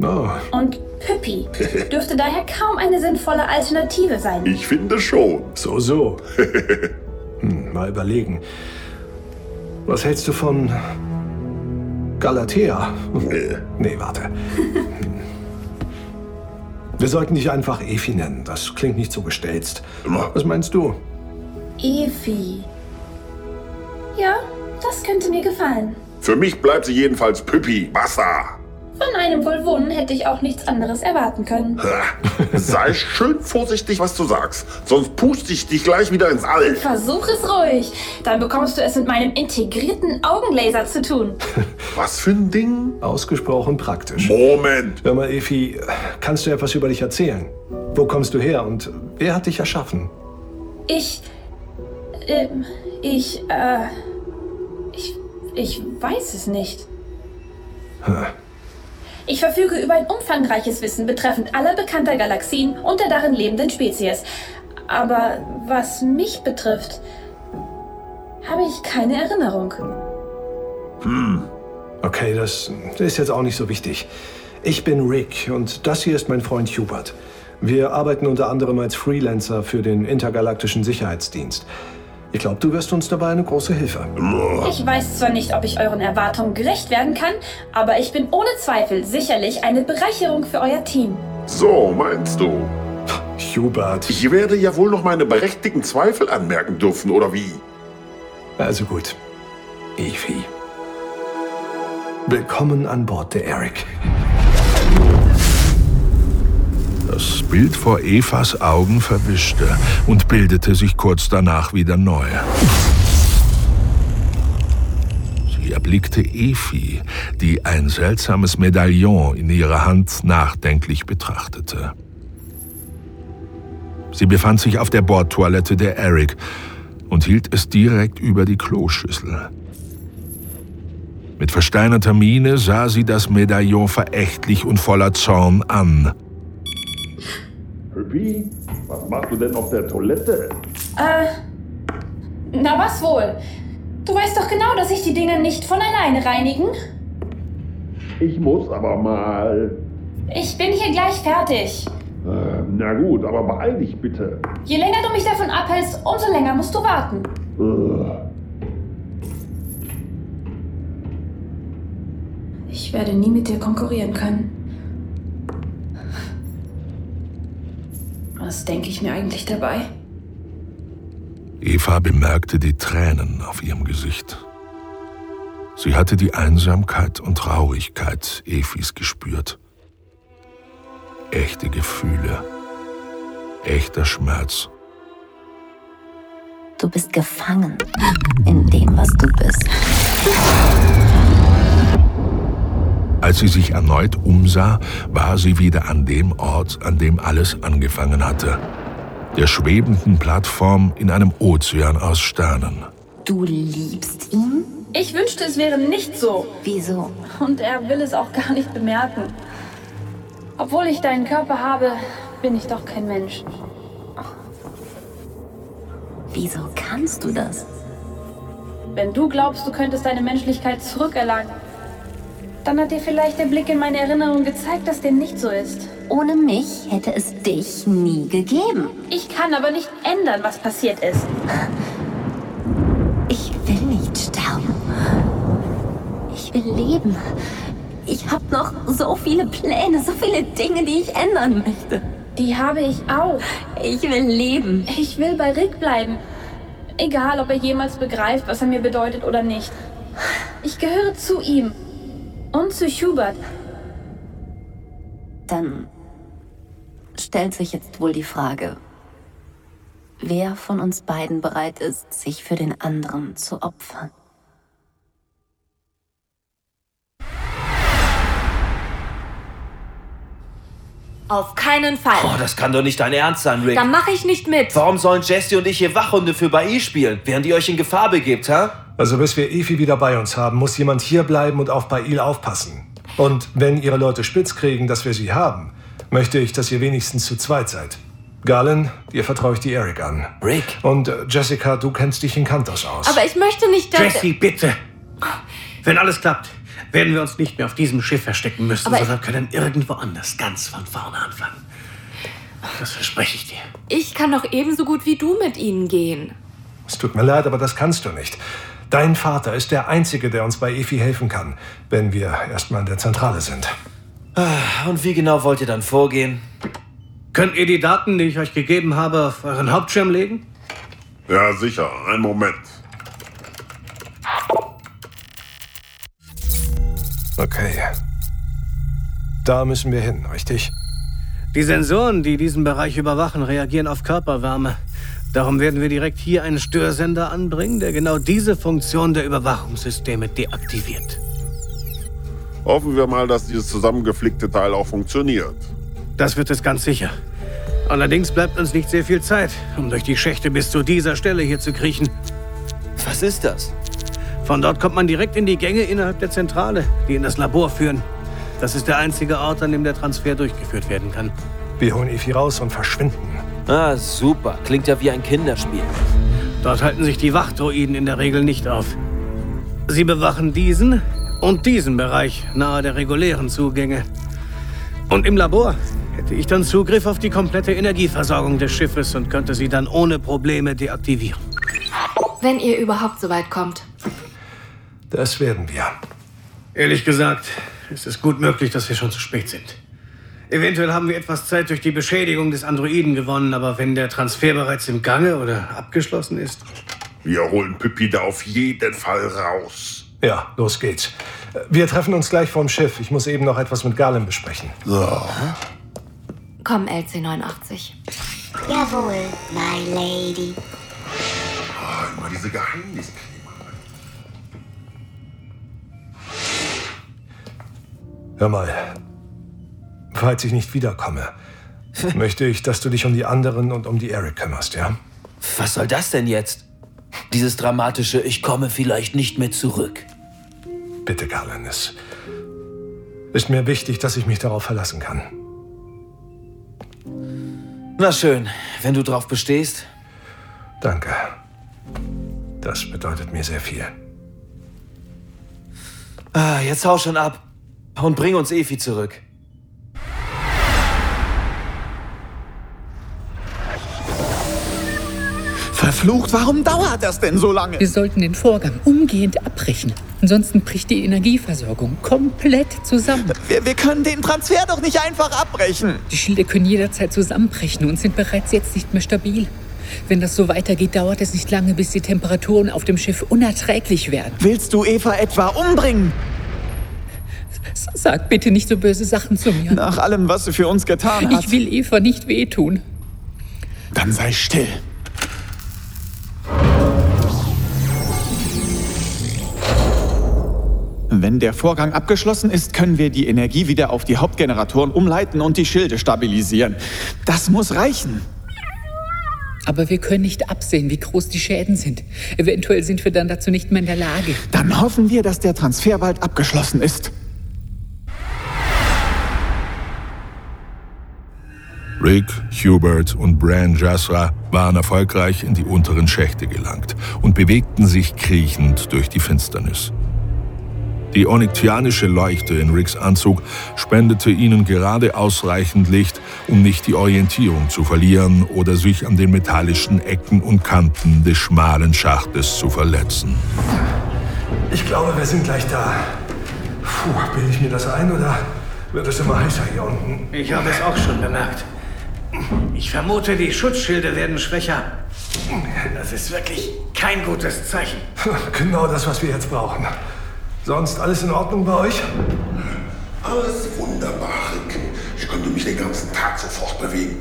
Oh. Und Püppi dürfte daher kaum eine sinnvolle Alternative sein. Ich finde schon. So, so. hm, mal überlegen. Was hältst du von Galatea? Nee. Nee, warte. Wir sollten dich einfach Efi nennen. Das klingt nicht so gestelzt. Was meinst du? Evi. Ja, das könnte mir gefallen. Für mich bleibt sie jedenfalls Püppi. Basta. Von einem Wohlwohnen hätte ich auch nichts anderes erwarten können. Sei schön vorsichtig, was du sagst. Sonst puste ich dich gleich wieder ins All. Versuch es ruhig. Dann bekommst du es mit meinem integrierten Augenlaser zu tun. Was für ein Ding? Ausgesprochen praktisch. Moment. Hör mal, Efi, kannst du etwas über dich erzählen? Wo kommst du her und wer hat dich erschaffen? Ich. Ähm, ich, äh. Ich. Ich weiß es nicht. Hm. Ich verfüge über ein umfangreiches Wissen betreffend aller bekannter Galaxien und der darin lebenden Spezies. Aber was mich betrifft, habe ich keine Erinnerung. Hm. Okay, das ist jetzt auch nicht so wichtig. Ich bin Rick und das hier ist mein Freund Hubert. Wir arbeiten unter anderem als Freelancer für den Intergalaktischen Sicherheitsdienst. Ich glaube, du wirst uns dabei eine große Hilfe. Ich weiß zwar nicht, ob ich euren Erwartungen gerecht werden kann, aber ich bin ohne Zweifel sicherlich eine Bereicherung für euer Team. So meinst du? Hubert. Ich werde ja wohl noch meine berechtigten Zweifel anmerken dürfen, oder wie? Also gut. Evi. Willkommen an Bord der Eric. Das Bild vor Evas Augen verwischte und bildete sich kurz danach wieder neu. Sie erblickte Efi, die ein seltsames Medaillon in ihrer Hand nachdenklich betrachtete. Sie befand sich auf der Bordtoilette der Eric und hielt es direkt über die Kloschüssel. Mit versteinerter Miene sah sie das Medaillon verächtlich und voller Zorn an. Püppi, was machst du denn auf der Toilette? Äh. Na was wohl? Du weißt doch genau, dass sich die Dinge nicht von alleine reinigen. Ich muss aber mal. Ich bin hier gleich fertig. Äh, na gut, aber beeil dich bitte. Je länger du mich davon abhältst, umso länger musst du warten. Äh. Ich werde nie mit dir konkurrieren können. Was denke ich mir eigentlich dabei? Eva bemerkte die Tränen auf ihrem Gesicht. Sie hatte die Einsamkeit und Traurigkeit Efis gespürt. Echte Gefühle, echter Schmerz. Du bist gefangen in dem, was du bist. Als sie sich erneut umsah, war sie wieder an dem Ort, an dem alles angefangen hatte. Der schwebenden Plattform in einem Ozean aus Sternen. Du liebst ihn? Ich wünschte, es wäre nicht so. Wieso? Und er will es auch gar nicht bemerken. Obwohl ich deinen Körper habe, bin ich doch kein Mensch. Wieso kannst du das? Wenn du glaubst, du könntest deine Menschlichkeit zurückerlangen, dann hat dir vielleicht der Blick in meine Erinnerung gezeigt, dass dem nicht so ist. Ohne mich hätte es dich nie gegeben. Ich kann aber nicht ändern, was passiert ist. Ich will nicht sterben. Ich will leben. Ich habe noch so viele Pläne, so viele Dinge, die ich ändern möchte. Die habe ich auch. Ich will leben. Ich will bei Rick bleiben. Egal, ob er jemals begreift, was er mir bedeutet oder nicht. Ich gehöre zu ihm. Und zu Hubert. Dann stellt sich jetzt wohl die Frage, wer von uns beiden bereit ist, sich für den anderen zu opfern. Auf keinen Fall. Oh, das kann doch nicht dein Ernst sein, Rick. Da mache ich nicht mit. Warum sollen Jesse und ich hier Wachhunde für Bai spielen, während ihr euch in Gefahr begebt, hä? Also bis wir Efi wieder bei uns haben, muss jemand hier bleiben und auf Bail aufpassen. Und wenn ihre Leute spitz kriegen, dass wir sie haben, möchte ich, dass ihr wenigstens zu zweit seid. Galen, dir vertraue ich die Eric an. Rick. Und äh, Jessica, du kennst dich in Kantos aus. Aber ich möchte nicht, dass... Jessie, bitte. Wenn alles klappt, werden wir uns nicht mehr auf diesem Schiff verstecken müssen, Aber sondern können irgendwo anders ganz von vorne anfangen. Das verspreche ich dir. Ich kann doch ebenso gut wie du mit ihnen gehen. Es tut mir leid, aber das kannst du nicht. Dein Vater ist der Einzige, der uns bei Efi helfen kann, wenn wir erstmal in der Zentrale sind. Ah, Und wie genau wollt ihr dann vorgehen? Könnt ihr die Daten, die ich euch gegeben habe, auf euren Hauptschirm legen? Ja, sicher. Einen Moment. Okay. Da müssen wir hin, richtig? Die Sensoren, die diesen Bereich überwachen, reagieren auf Körperwärme. Darum werden wir direkt hier einen Störsender anbringen, der genau diese Funktion der Überwachungssysteme deaktiviert. Hoffen wir mal, dass dieses zusammengeflickte Teil auch funktioniert. Das wird es ganz sicher. Allerdings bleibt uns nicht sehr viel Zeit, um durch die Schächte bis zu dieser Stelle hier zu kriechen. Was ist das? Von dort kommt man direkt in die Gänge innerhalb der Zentrale, die in das Labor führen. Das ist der einzige Ort, an dem der Transfer durchgeführt werden kann. Wir holen Efi raus und verschwinden. Ah, super. Klingt ja wie ein Kinderspiel. Dort halten sich die Wachdroiden in der Regel nicht auf. Sie bewachen diesen und diesen Bereich nahe der regulären Zugänge. Und im Labor hätte ich dann Zugriff auf die komplette Energieversorgung des Schiffes und könnte sie dann ohne Probleme deaktivieren. Wenn ihr überhaupt so weit kommt. Das werden wir. Ehrlich gesagt, ist es gut möglich, dass wir schon zu spät sind. Eventuell haben wir etwas Zeit durch die Beschädigung des Androiden gewonnen, aber wenn der Transfer bereits im Gange oder abgeschlossen ist. Wir holen Pippi da auf jeden Fall raus. Ja, los geht's. Wir treffen uns gleich vorm Schiff. Ich muss eben noch etwas mit Galen besprechen. So. Komm, LC89. Jawohl, my lady. Oh, immer diese Geheimniskrämer. Hör mal. Falls ich nicht wiederkomme, möchte ich, dass du dich um die anderen und um die Eric kümmerst, ja? Was soll das denn jetzt? Dieses dramatische Ich komme vielleicht nicht mehr zurück. Bitte, Galen, es ist mir wichtig, dass ich mich darauf verlassen kann. Na schön, wenn du drauf bestehst. Danke. Das bedeutet mir sehr viel. Ah, jetzt hau schon ab und bring uns Efi zurück. Verflucht, warum dauert das denn so lange? Wir sollten den Vorgang umgehend abbrechen. Ansonsten bricht die Energieversorgung komplett zusammen. Wir, wir können den Transfer doch nicht einfach abbrechen. Die Schilde können jederzeit zusammenbrechen und sind bereits jetzt nicht mehr stabil. Wenn das so weitergeht, dauert es nicht lange, bis die Temperaturen auf dem Schiff unerträglich werden. Willst du Eva etwa umbringen? Sag bitte nicht so böse Sachen zu mir. Nach allem, was sie für uns getan hat. Ich will Eva nicht wehtun. Dann sei still. Wenn der Vorgang abgeschlossen ist, können wir die Energie wieder auf die Hauptgeneratoren umleiten und die Schilde stabilisieren. Das muss reichen. Aber wir können nicht absehen, wie groß die Schäden sind. Eventuell sind wir dann dazu nicht mehr in der Lage. Dann hoffen wir, dass der Transfer bald abgeschlossen ist. Rick, Hubert und Bran Jasra waren erfolgreich in die unteren Schächte gelangt und bewegten sich kriechend durch die Finsternis. Die onyctianische Leuchte in Ricks Anzug spendete ihnen gerade ausreichend Licht, um nicht die Orientierung zu verlieren oder sich an den metallischen Ecken und Kanten des schmalen Schachtes zu verletzen. Ich glaube, wir sind gleich da. Puh, bilde ich mir das ein oder wird es immer heißer hier unten? Ich habe es auch schon bemerkt. Ich vermute, die Schutzschilde werden schwächer. Das ist wirklich kein gutes Zeichen. Genau das, was wir jetzt brauchen. Sonst alles in Ordnung bei euch? Alles wunderbar, Rick. Ich könnte mich den ganzen Tag so fortbewegen.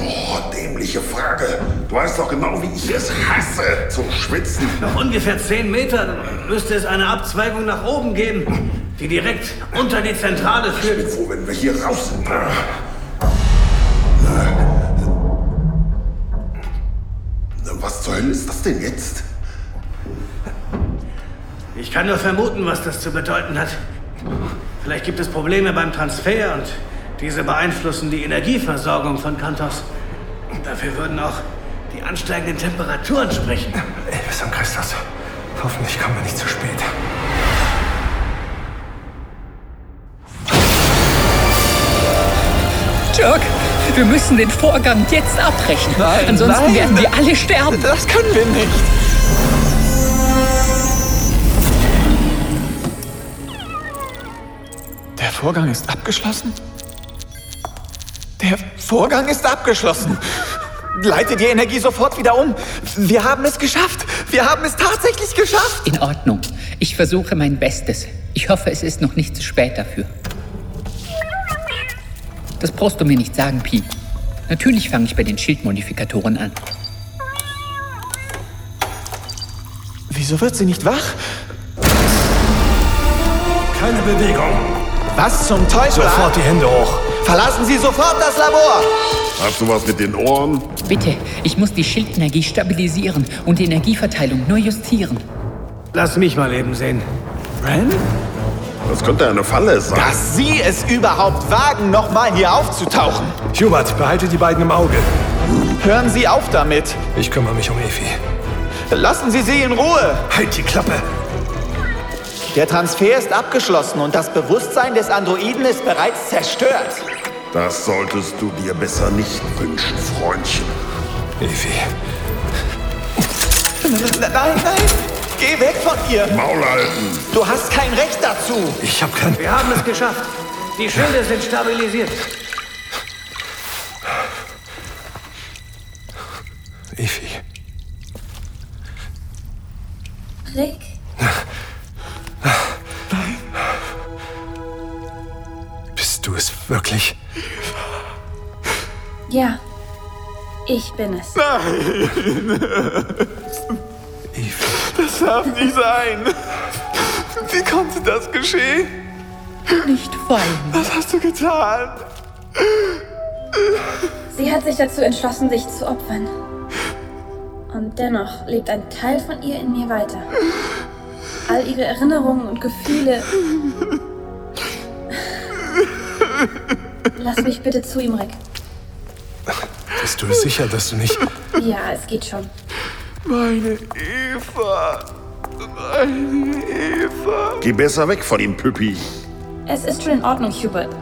Oh, dämliche Frage. Du weißt doch genau, wie ich es hasse, zu schwitzen. Noch ungefähr 10 Meter müsste es eine Abzweigung nach oben geben, die direkt unter die Zentrale führt. Ich bin froh, wenn wir hier raus sind. Was zur Hölle ist das denn jetzt? Ich kann nur vermuten, was das zu bedeuten hat. Vielleicht gibt es Probleme beim Transfer und Diese beeinflussen die Energieversorgung von Kantos. Dafür würden auch die ansteigenden Temperaturen sprechen. Elvis und Christus, hoffentlich kommen wir nicht zu spät. Dirk, wir müssen den Vorgang jetzt abbrechen. Nein, Ansonsten nein. werden wir alle sterben. Das können wir nicht. Der Vorgang ist abgeschlossen? Der Vorgang ist abgeschlossen. Leite die Energie sofort wieder um. Wir haben es geschafft. Wir haben es tatsächlich geschafft. In Ordnung. Ich versuche mein Bestes. Ich hoffe, es ist noch nicht zu spät dafür. Das brauchst du mir nicht sagen, Pi. Natürlich fange ich bei den Schildmodifikatoren an. Wieso wird sie nicht wach? Keine Bewegung. Was zum Teufel? Sofort die Hände hoch. Verlassen Sie sofort das Labor! Hast du was mit den Ohren? Bitte, ich muss die Schildenergie stabilisieren und die Energieverteilung nur justieren. Lass mich mal eben sehen. Ren? Das könnte eine Falle sein. Dass Sie es überhaupt wagen, nochmal hier aufzutauchen. Hubert, behalte die beiden im Auge. Hören Sie auf damit. Ich kümmere mich um Efi. Lassen Sie sie in Ruhe. Halt die Klappe. Der Transfer ist abgeschlossen und das Bewusstsein des Androiden ist bereits zerstört. Das solltest du dir besser nicht wünschen, Freundchen. Efi. Nein, nein! Geh weg von ihr! Maul halten! Du hast kein Recht dazu! Ich hab kein... Wir haben es geschafft. Die Schilde sind stabilisiert. Efi. Rick, Bist du es wirklich? ja, ich bin es. Nein! Das darf nicht sein! Wie konnte das geschehen? Nicht weinen. Was hast du getan? Sie hat sich dazu entschlossen, sich zu opfern. Und dennoch lebt ein Teil von ihr in mir weiter. All ihre Erinnerungen und Gefühle. Lass mich bitte zu ihm, Rick. Bist du sicher, dass du nicht... Ja, es geht schon. Meine Eva! Meine Eva! Geh besser weg von ihm, Püppi. Es ist schon in Ordnung, Hubert.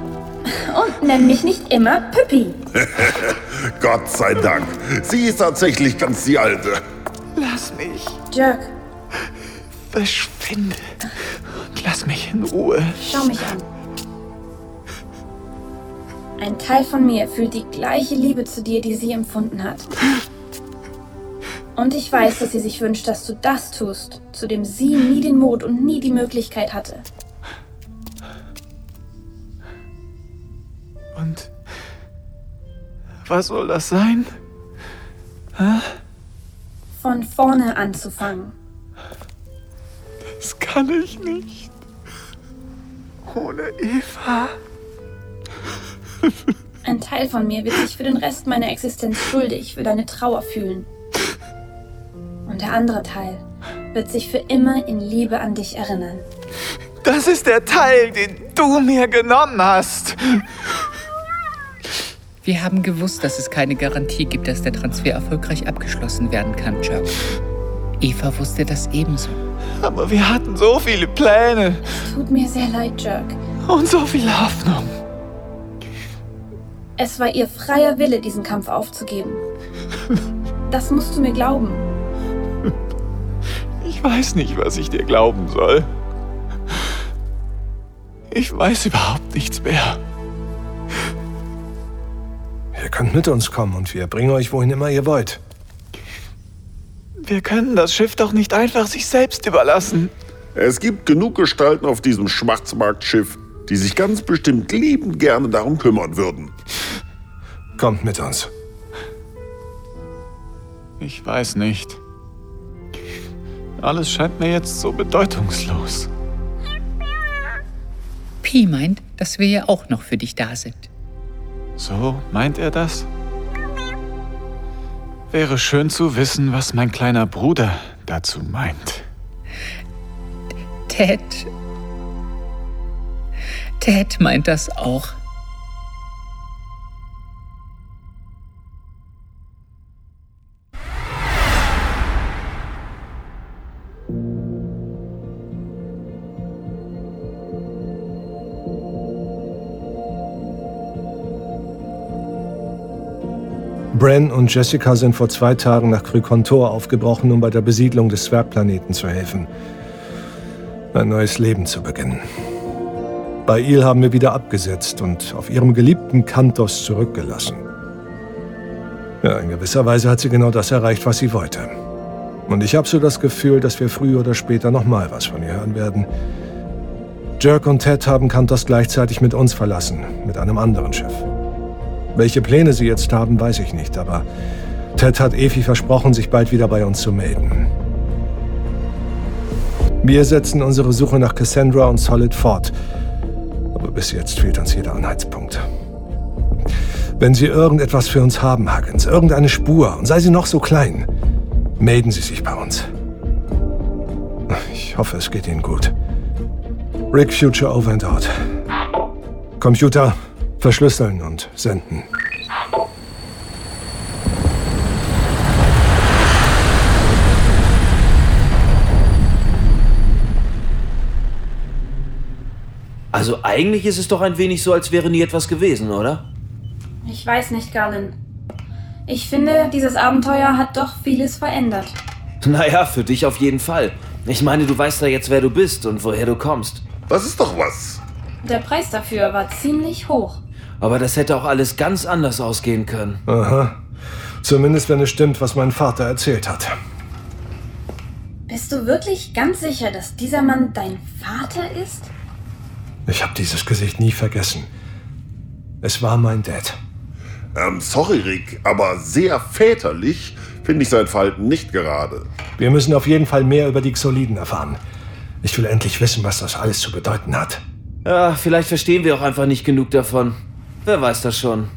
Und nenn mich nicht immer Püppi. Gott sei Dank. Sie ist tatsächlich ganz die Alte. Lass mich! Dirk, Verschwinde! Und lass mich in Ruhe. schau mich an. Ein Teil von mir fühlt die gleiche Liebe zu dir, die sie empfunden hat. Und ich weiß, dass sie sich wünscht, dass du das tust, zu dem sie nie den Mut und nie die Möglichkeit hatte. Und was soll das sein? Hä? Von vorne anzufangen. Das kann ich nicht. Ohne Eva. Ein Teil von mir wird sich für den Rest meiner Existenz schuldig für deine Trauer fühlen. Und der andere Teil wird sich für immer in Liebe an dich erinnern. Das ist der Teil, den du mir genommen hast. Wir haben gewusst, dass es keine Garantie gibt, dass der Transfer erfolgreich abgeschlossen werden kann, Chuck. Eva wusste das ebenso. Aber wir hatten so viele Pläne Tut mir sehr leid, Jerk. und so viel Hoffnung. Es war ihr freier Wille, diesen Kampf aufzugeben. Das musst du mir glauben. Ich weiß nicht, was ich dir glauben soll. Ich weiß überhaupt nichts mehr. Ihr könnt mit uns kommen und wir bringen euch wohin immer ihr wollt. Wir können das Schiff doch nicht einfach sich selbst überlassen. Es gibt genug Gestalten auf diesem Schwarzmarktschiff, die sich ganz bestimmt liebend gerne darum kümmern würden. Kommt mit uns. Ich weiß nicht. Alles scheint mir jetzt so bedeutungslos. Pi meint, dass wir ja auch noch für dich da sind. So meint er das? Wäre schön zu wissen, was mein kleiner Bruder dazu meint. Ted. Ted meint das auch. Bren und Jessica sind vor zwei Tagen nach Krykontor aufgebrochen, um bei der Besiedlung des Zwergplaneten zu helfen. Ein neues Leben zu beginnen. Bei Il haben wir wieder abgesetzt und auf ihrem geliebten Kantos zurückgelassen. Ja, in gewisser Weise hat sie genau das erreicht, was sie wollte. Und ich habe so das Gefühl, dass wir früher oder später noch mal was von ihr hören werden. Jerk und Ted haben Kantos gleichzeitig mit uns verlassen, mit einem anderen Schiff. Welche Pläne sie jetzt haben, weiß ich nicht, aber Ted hat Efi versprochen, sich bald wieder bei uns zu melden. Wir setzen unsere Suche nach Cassandra und Solid fort. Aber bis jetzt fehlt uns jeder Anhaltspunkt. Wenn Sie irgendetwas für uns haben, Huggins, irgendeine Spur, und sei sie noch so klein, melden Sie sich bei uns. Ich hoffe, es geht Ihnen gut. Rick Future over and out. Computer, verschlüsseln und senden. Also eigentlich ist es doch ein wenig so, als wäre nie etwas gewesen, oder? Ich weiß nicht, Garlin. Ich finde, dieses Abenteuer hat doch vieles verändert. Naja, für dich auf jeden Fall. Ich meine, du weißt ja jetzt, wer du bist und woher du kommst. Das ist doch was. Der Preis dafür war ziemlich hoch. Aber das hätte auch alles ganz anders ausgehen können. Aha. Zumindest wenn es stimmt, was mein Vater erzählt hat. Bist du wirklich ganz sicher, dass dieser Mann dein Vater ist? Ich habe dieses Gesicht nie vergessen. Es war mein Dad. Ähm, sorry, Rick, aber sehr väterlich finde ich sein Verhalten nicht gerade. Wir müssen auf jeden Fall mehr über die Xoliden erfahren. Ich will endlich wissen, was das alles zu bedeuten hat. Ja, vielleicht verstehen wir auch einfach nicht genug davon. Wer weiß das schon.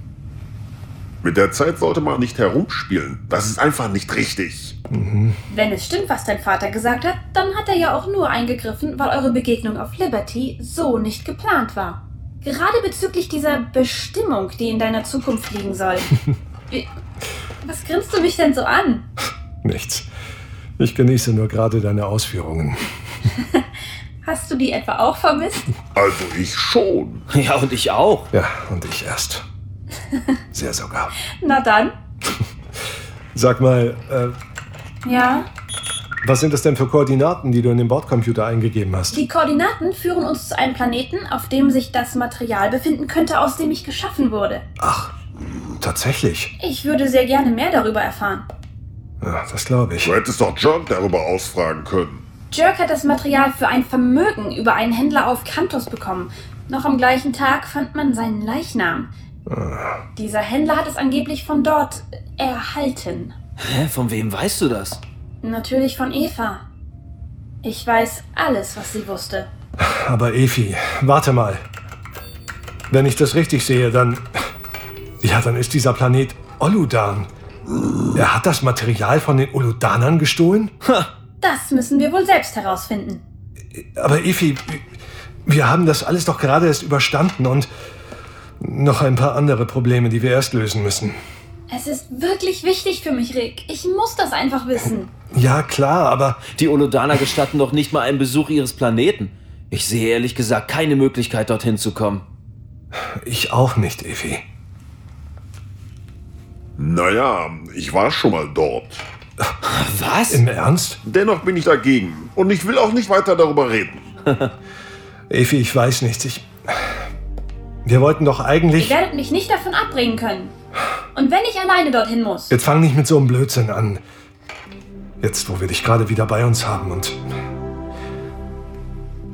Mit der Zeit sollte man nicht herumspielen. Das ist einfach nicht richtig. Mhm. Wenn es stimmt, was dein Vater gesagt hat, dann hat er ja auch nur eingegriffen, weil eure Begegnung auf Liberty so nicht geplant war. Gerade bezüglich dieser Bestimmung, die in deiner Zukunft liegen soll. Was grinst du mich denn so an? Nichts. Ich genieße nur gerade deine Ausführungen. Hast du die etwa auch vermisst? Also ich schon. Ja, und ich auch. Ja, und ich erst. Sehr sogar. Na dann. Sag mal, äh, Ja. was sind das denn für Koordinaten, die du in den Bordcomputer eingegeben hast? Die Koordinaten führen uns zu einem Planeten, auf dem sich das Material befinden könnte, aus dem ich geschaffen wurde. Tatsächlich. Ich würde sehr gerne mehr darüber erfahren. Ja, das glaube ich. Du hättest doch John darüber ausfragen können. Jerk hat das Material für ein Vermögen über einen Händler auf Kantos bekommen. Noch am gleichen Tag fand man seinen Leichnam. Dieser Händler hat es angeblich von dort erhalten. Hä, von wem weißt du das? Natürlich von Eva. Ich weiß alles, was sie wusste. Aber Efi, warte mal. Wenn ich das richtig sehe, dann. Ja, dann ist dieser Planet Oludan. Er hat das Material von den Oludanern gestohlen? Das müssen wir wohl selbst herausfinden. Aber Efi, wir haben das alles doch gerade erst überstanden und noch ein paar andere Probleme, die wir erst lösen müssen. Es ist wirklich wichtig für mich, Rick. Ich muss das einfach wissen. Ja, klar, aber. Die Olodaner gestatten doch nicht mal einen Besuch ihres Planeten. Ich sehe ehrlich gesagt keine Möglichkeit, dorthin zu kommen. Ich auch nicht, Efi. Naja, ich war schon mal dort. Was? Im Ernst? Dennoch bin ich dagegen. Und ich will auch nicht weiter darüber reden. Efi, ich weiß nicht. Ich. Wir wollten doch Ihr eigentlich. werdet mich nicht davon abbringen können. Und wenn ich alleine dorthin muss, Jetzt fang nicht mit so einem Blödsinn an. Jetzt, wo wir dich gerade wieder bei uns haben und.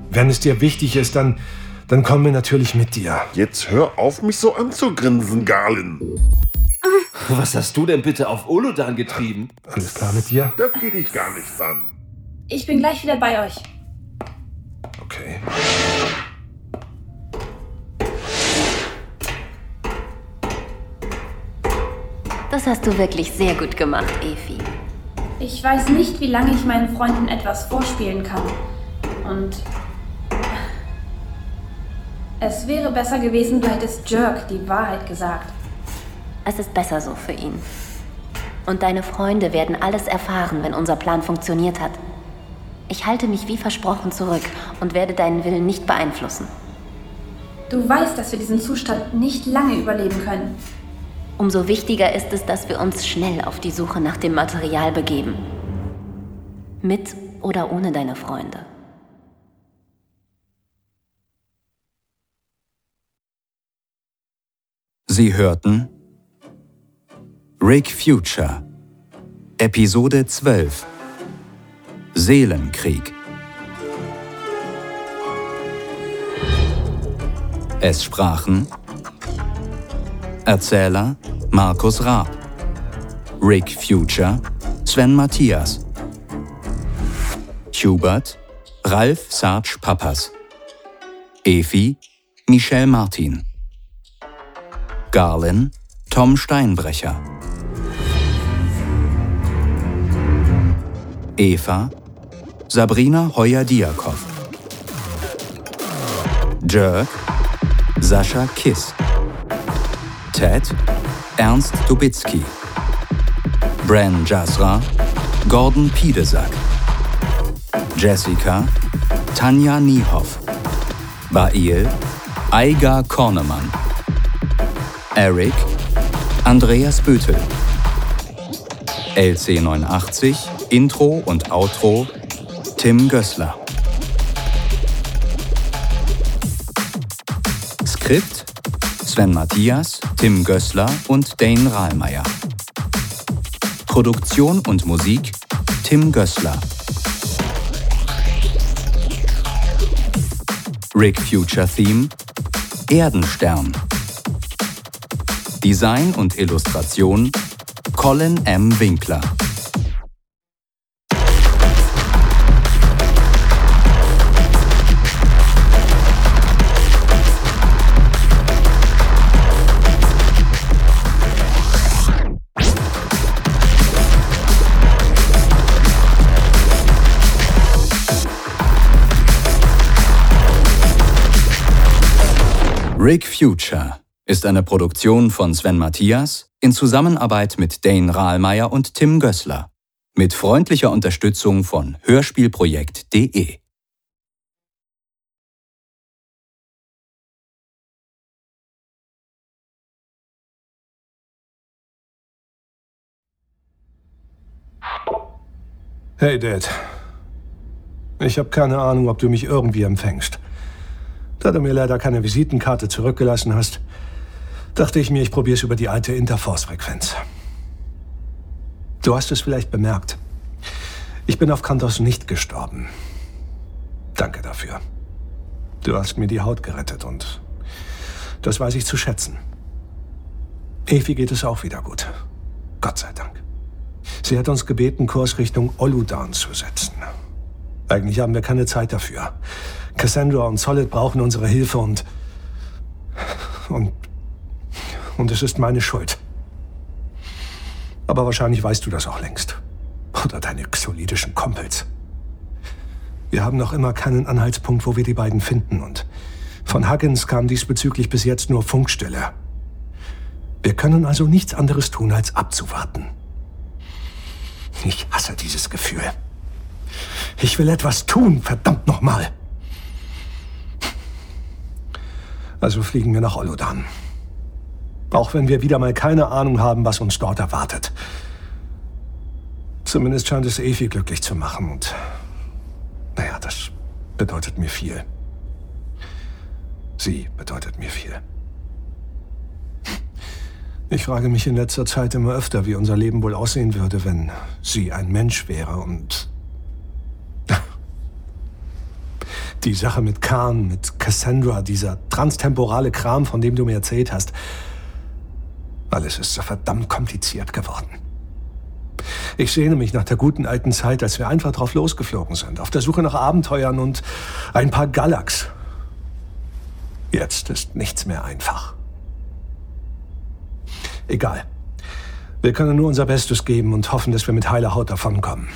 Wenn es dir wichtig ist, dann. Dann kommen wir natürlich mit dir. Jetzt hör auf, mich so anzugrinsen, Garlin. Was hast du denn bitte auf Olodan getrieben? Alles klar mit dir? Das geht dich gar nichts an. ich bin gleich wieder bei euch. Okay. Das hast du wirklich sehr gut gemacht, Efi. Ich weiß nicht, wie lange ich meinen Freunden etwas vorspielen kann. Und es wäre besser gewesen, du hättest Jerk die Wahrheit gesagt. Es ist besser so für ihn. Und deine Freunde werden alles erfahren, wenn unser Plan funktioniert hat. Ich halte mich wie versprochen zurück und werde deinen Willen nicht beeinflussen. Du weißt, dass wir diesen Zustand nicht lange überleben können. Umso wichtiger ist es, dass wir uns schnell auf die Suche nach dem Material begeben. Mit oder ohne deine Freunde. Sie hörten Rick Future. Episode 12 Seelenkrieg. Es sprachen Erzähler Markus Raab Rick Future Sven Matthias Hubert Ralf Sarge Pappas Efi Michelle Martin Garlin Tom Steinbrecher. Eva. Sabrina Heuer-Diakow Jerk Sascha Kiss. Ted. Ernst Dubitzky Bran Jasra. Gordon Piedesack. Jessica. Tanja Niehoff. Bail. Aiga Kornemann. Eric Andreas Bötel. LC89 Intro und Outro Tim Gößler Skript Sven Matthias, Tim Gößler und Dane Rahlmeier. Produktion und Musik Tim Gößler Rick Future Theme Erdenstern Design und Illustration Colin M. Winkler. Rick Future ist eine Produktion von Sven Matthias in Zusammenarbeit mit Dane Rahlmeier und Tim Gößler. Mit freundlicher Unterstützung von Hörspielprojekt.de. Hey Dad. Ich habe keine Ahnung, ob du mich irgendwie empfängst. Da du mir leider keine Visitenkarte zurückgelassen hast, dachte ich mir, ich probiere es über die alte Interforce-Frequenz. Du hast es vielleicht bemerkt. Ich bin auf Kantos nicht gestorben. Danke dafür. Du hast mir die Haut gerettet und das weiß ich zu schätzen. Evi geht es auch wieder gut. Gott sei Dank. Sie hat uns gebeten, Kurs Richtung Oludan zu setzen. Eigentlich haben wir keine Zeit dafür. Cassandra und Solid brauchen unsere Hilfe und... Und... Und es ist meine Schuld. Aber wahrscheinlich weißt du das auch längst. Oder deine xolidischen Kumpels. Wir haben noch immer keinen Anhaltspunkt, wo wir die beiden finden und von Huggins kam diesbezüglich bis jetzt nur Funkstille. Wir können also nichts anderes tun, als abzuwarten. Ich hasse dieses Gefühl. Ich will etwas tun, verdammt nochmal. Also fliegen wir nach Olodan. Auch wenn wir wieder mal keine Ahnung haben, was uns dort erwartet. Zumindest scheint es Evi glücklich zu machen und naja, das bedeutet mir viel. Sie bedeutet mir viel. Ich frage mich in letzter Zeit immer öfter, wie unser Leben wohl aussehen würde, wenn sie ein Mensch wäre und die Sache mit Khan, mit Cassandra, dieser transtemporale Kram, von dem du mir erzählt hast. Alles ist so verdammt kompliziert geworden. Ich sehne mich nach der guten alten Zeit, als wir einfach drauf losgeflogen sind, auf der Suche nach Abenteuern und ein paar Galax. Jetzt ist nichts mehr einfach. Egal. Wir können nur unser Bestes geben und hoffen, dass wir mit heiler Haut davonkommen.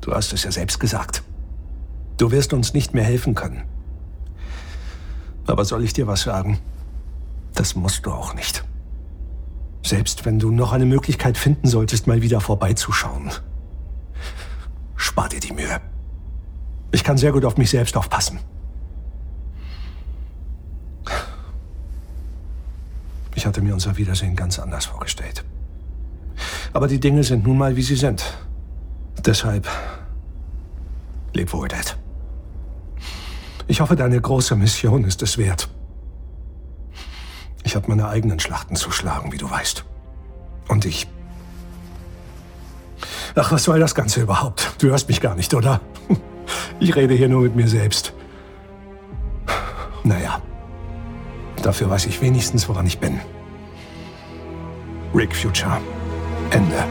Du hast es ja selbst gesagt. Du wirst uns nicht mehr helfen können. Aber soll ich dir was sagen? Das musst du auch nicht. Selbst wenn du noch eine Möglichkeit finden solltest, mal wieder vorbeizuschauen. Spar dir die Mühe. Ich kann sehr gut auf mich selbst aufpassen. Ich hatte mir unser Wiedersehen ganz anders vorgestellt. Aber die Dinge sind nun mal, wie sie sind. Deshalb leb wohl, Dad. Ich hoffe, deine große Mission ist es wert. Ich habe meine eigenen Schlachten zu schlagen, wie du weißt. Und ich... Ach, was soll das Ganze überhaupt? Du hörst mich gar nicht, oder? Ich rede hier nur mit mir selbst. Naja, dafür weiß ich wenigstens, woran ich bin. Rick Future. Ende.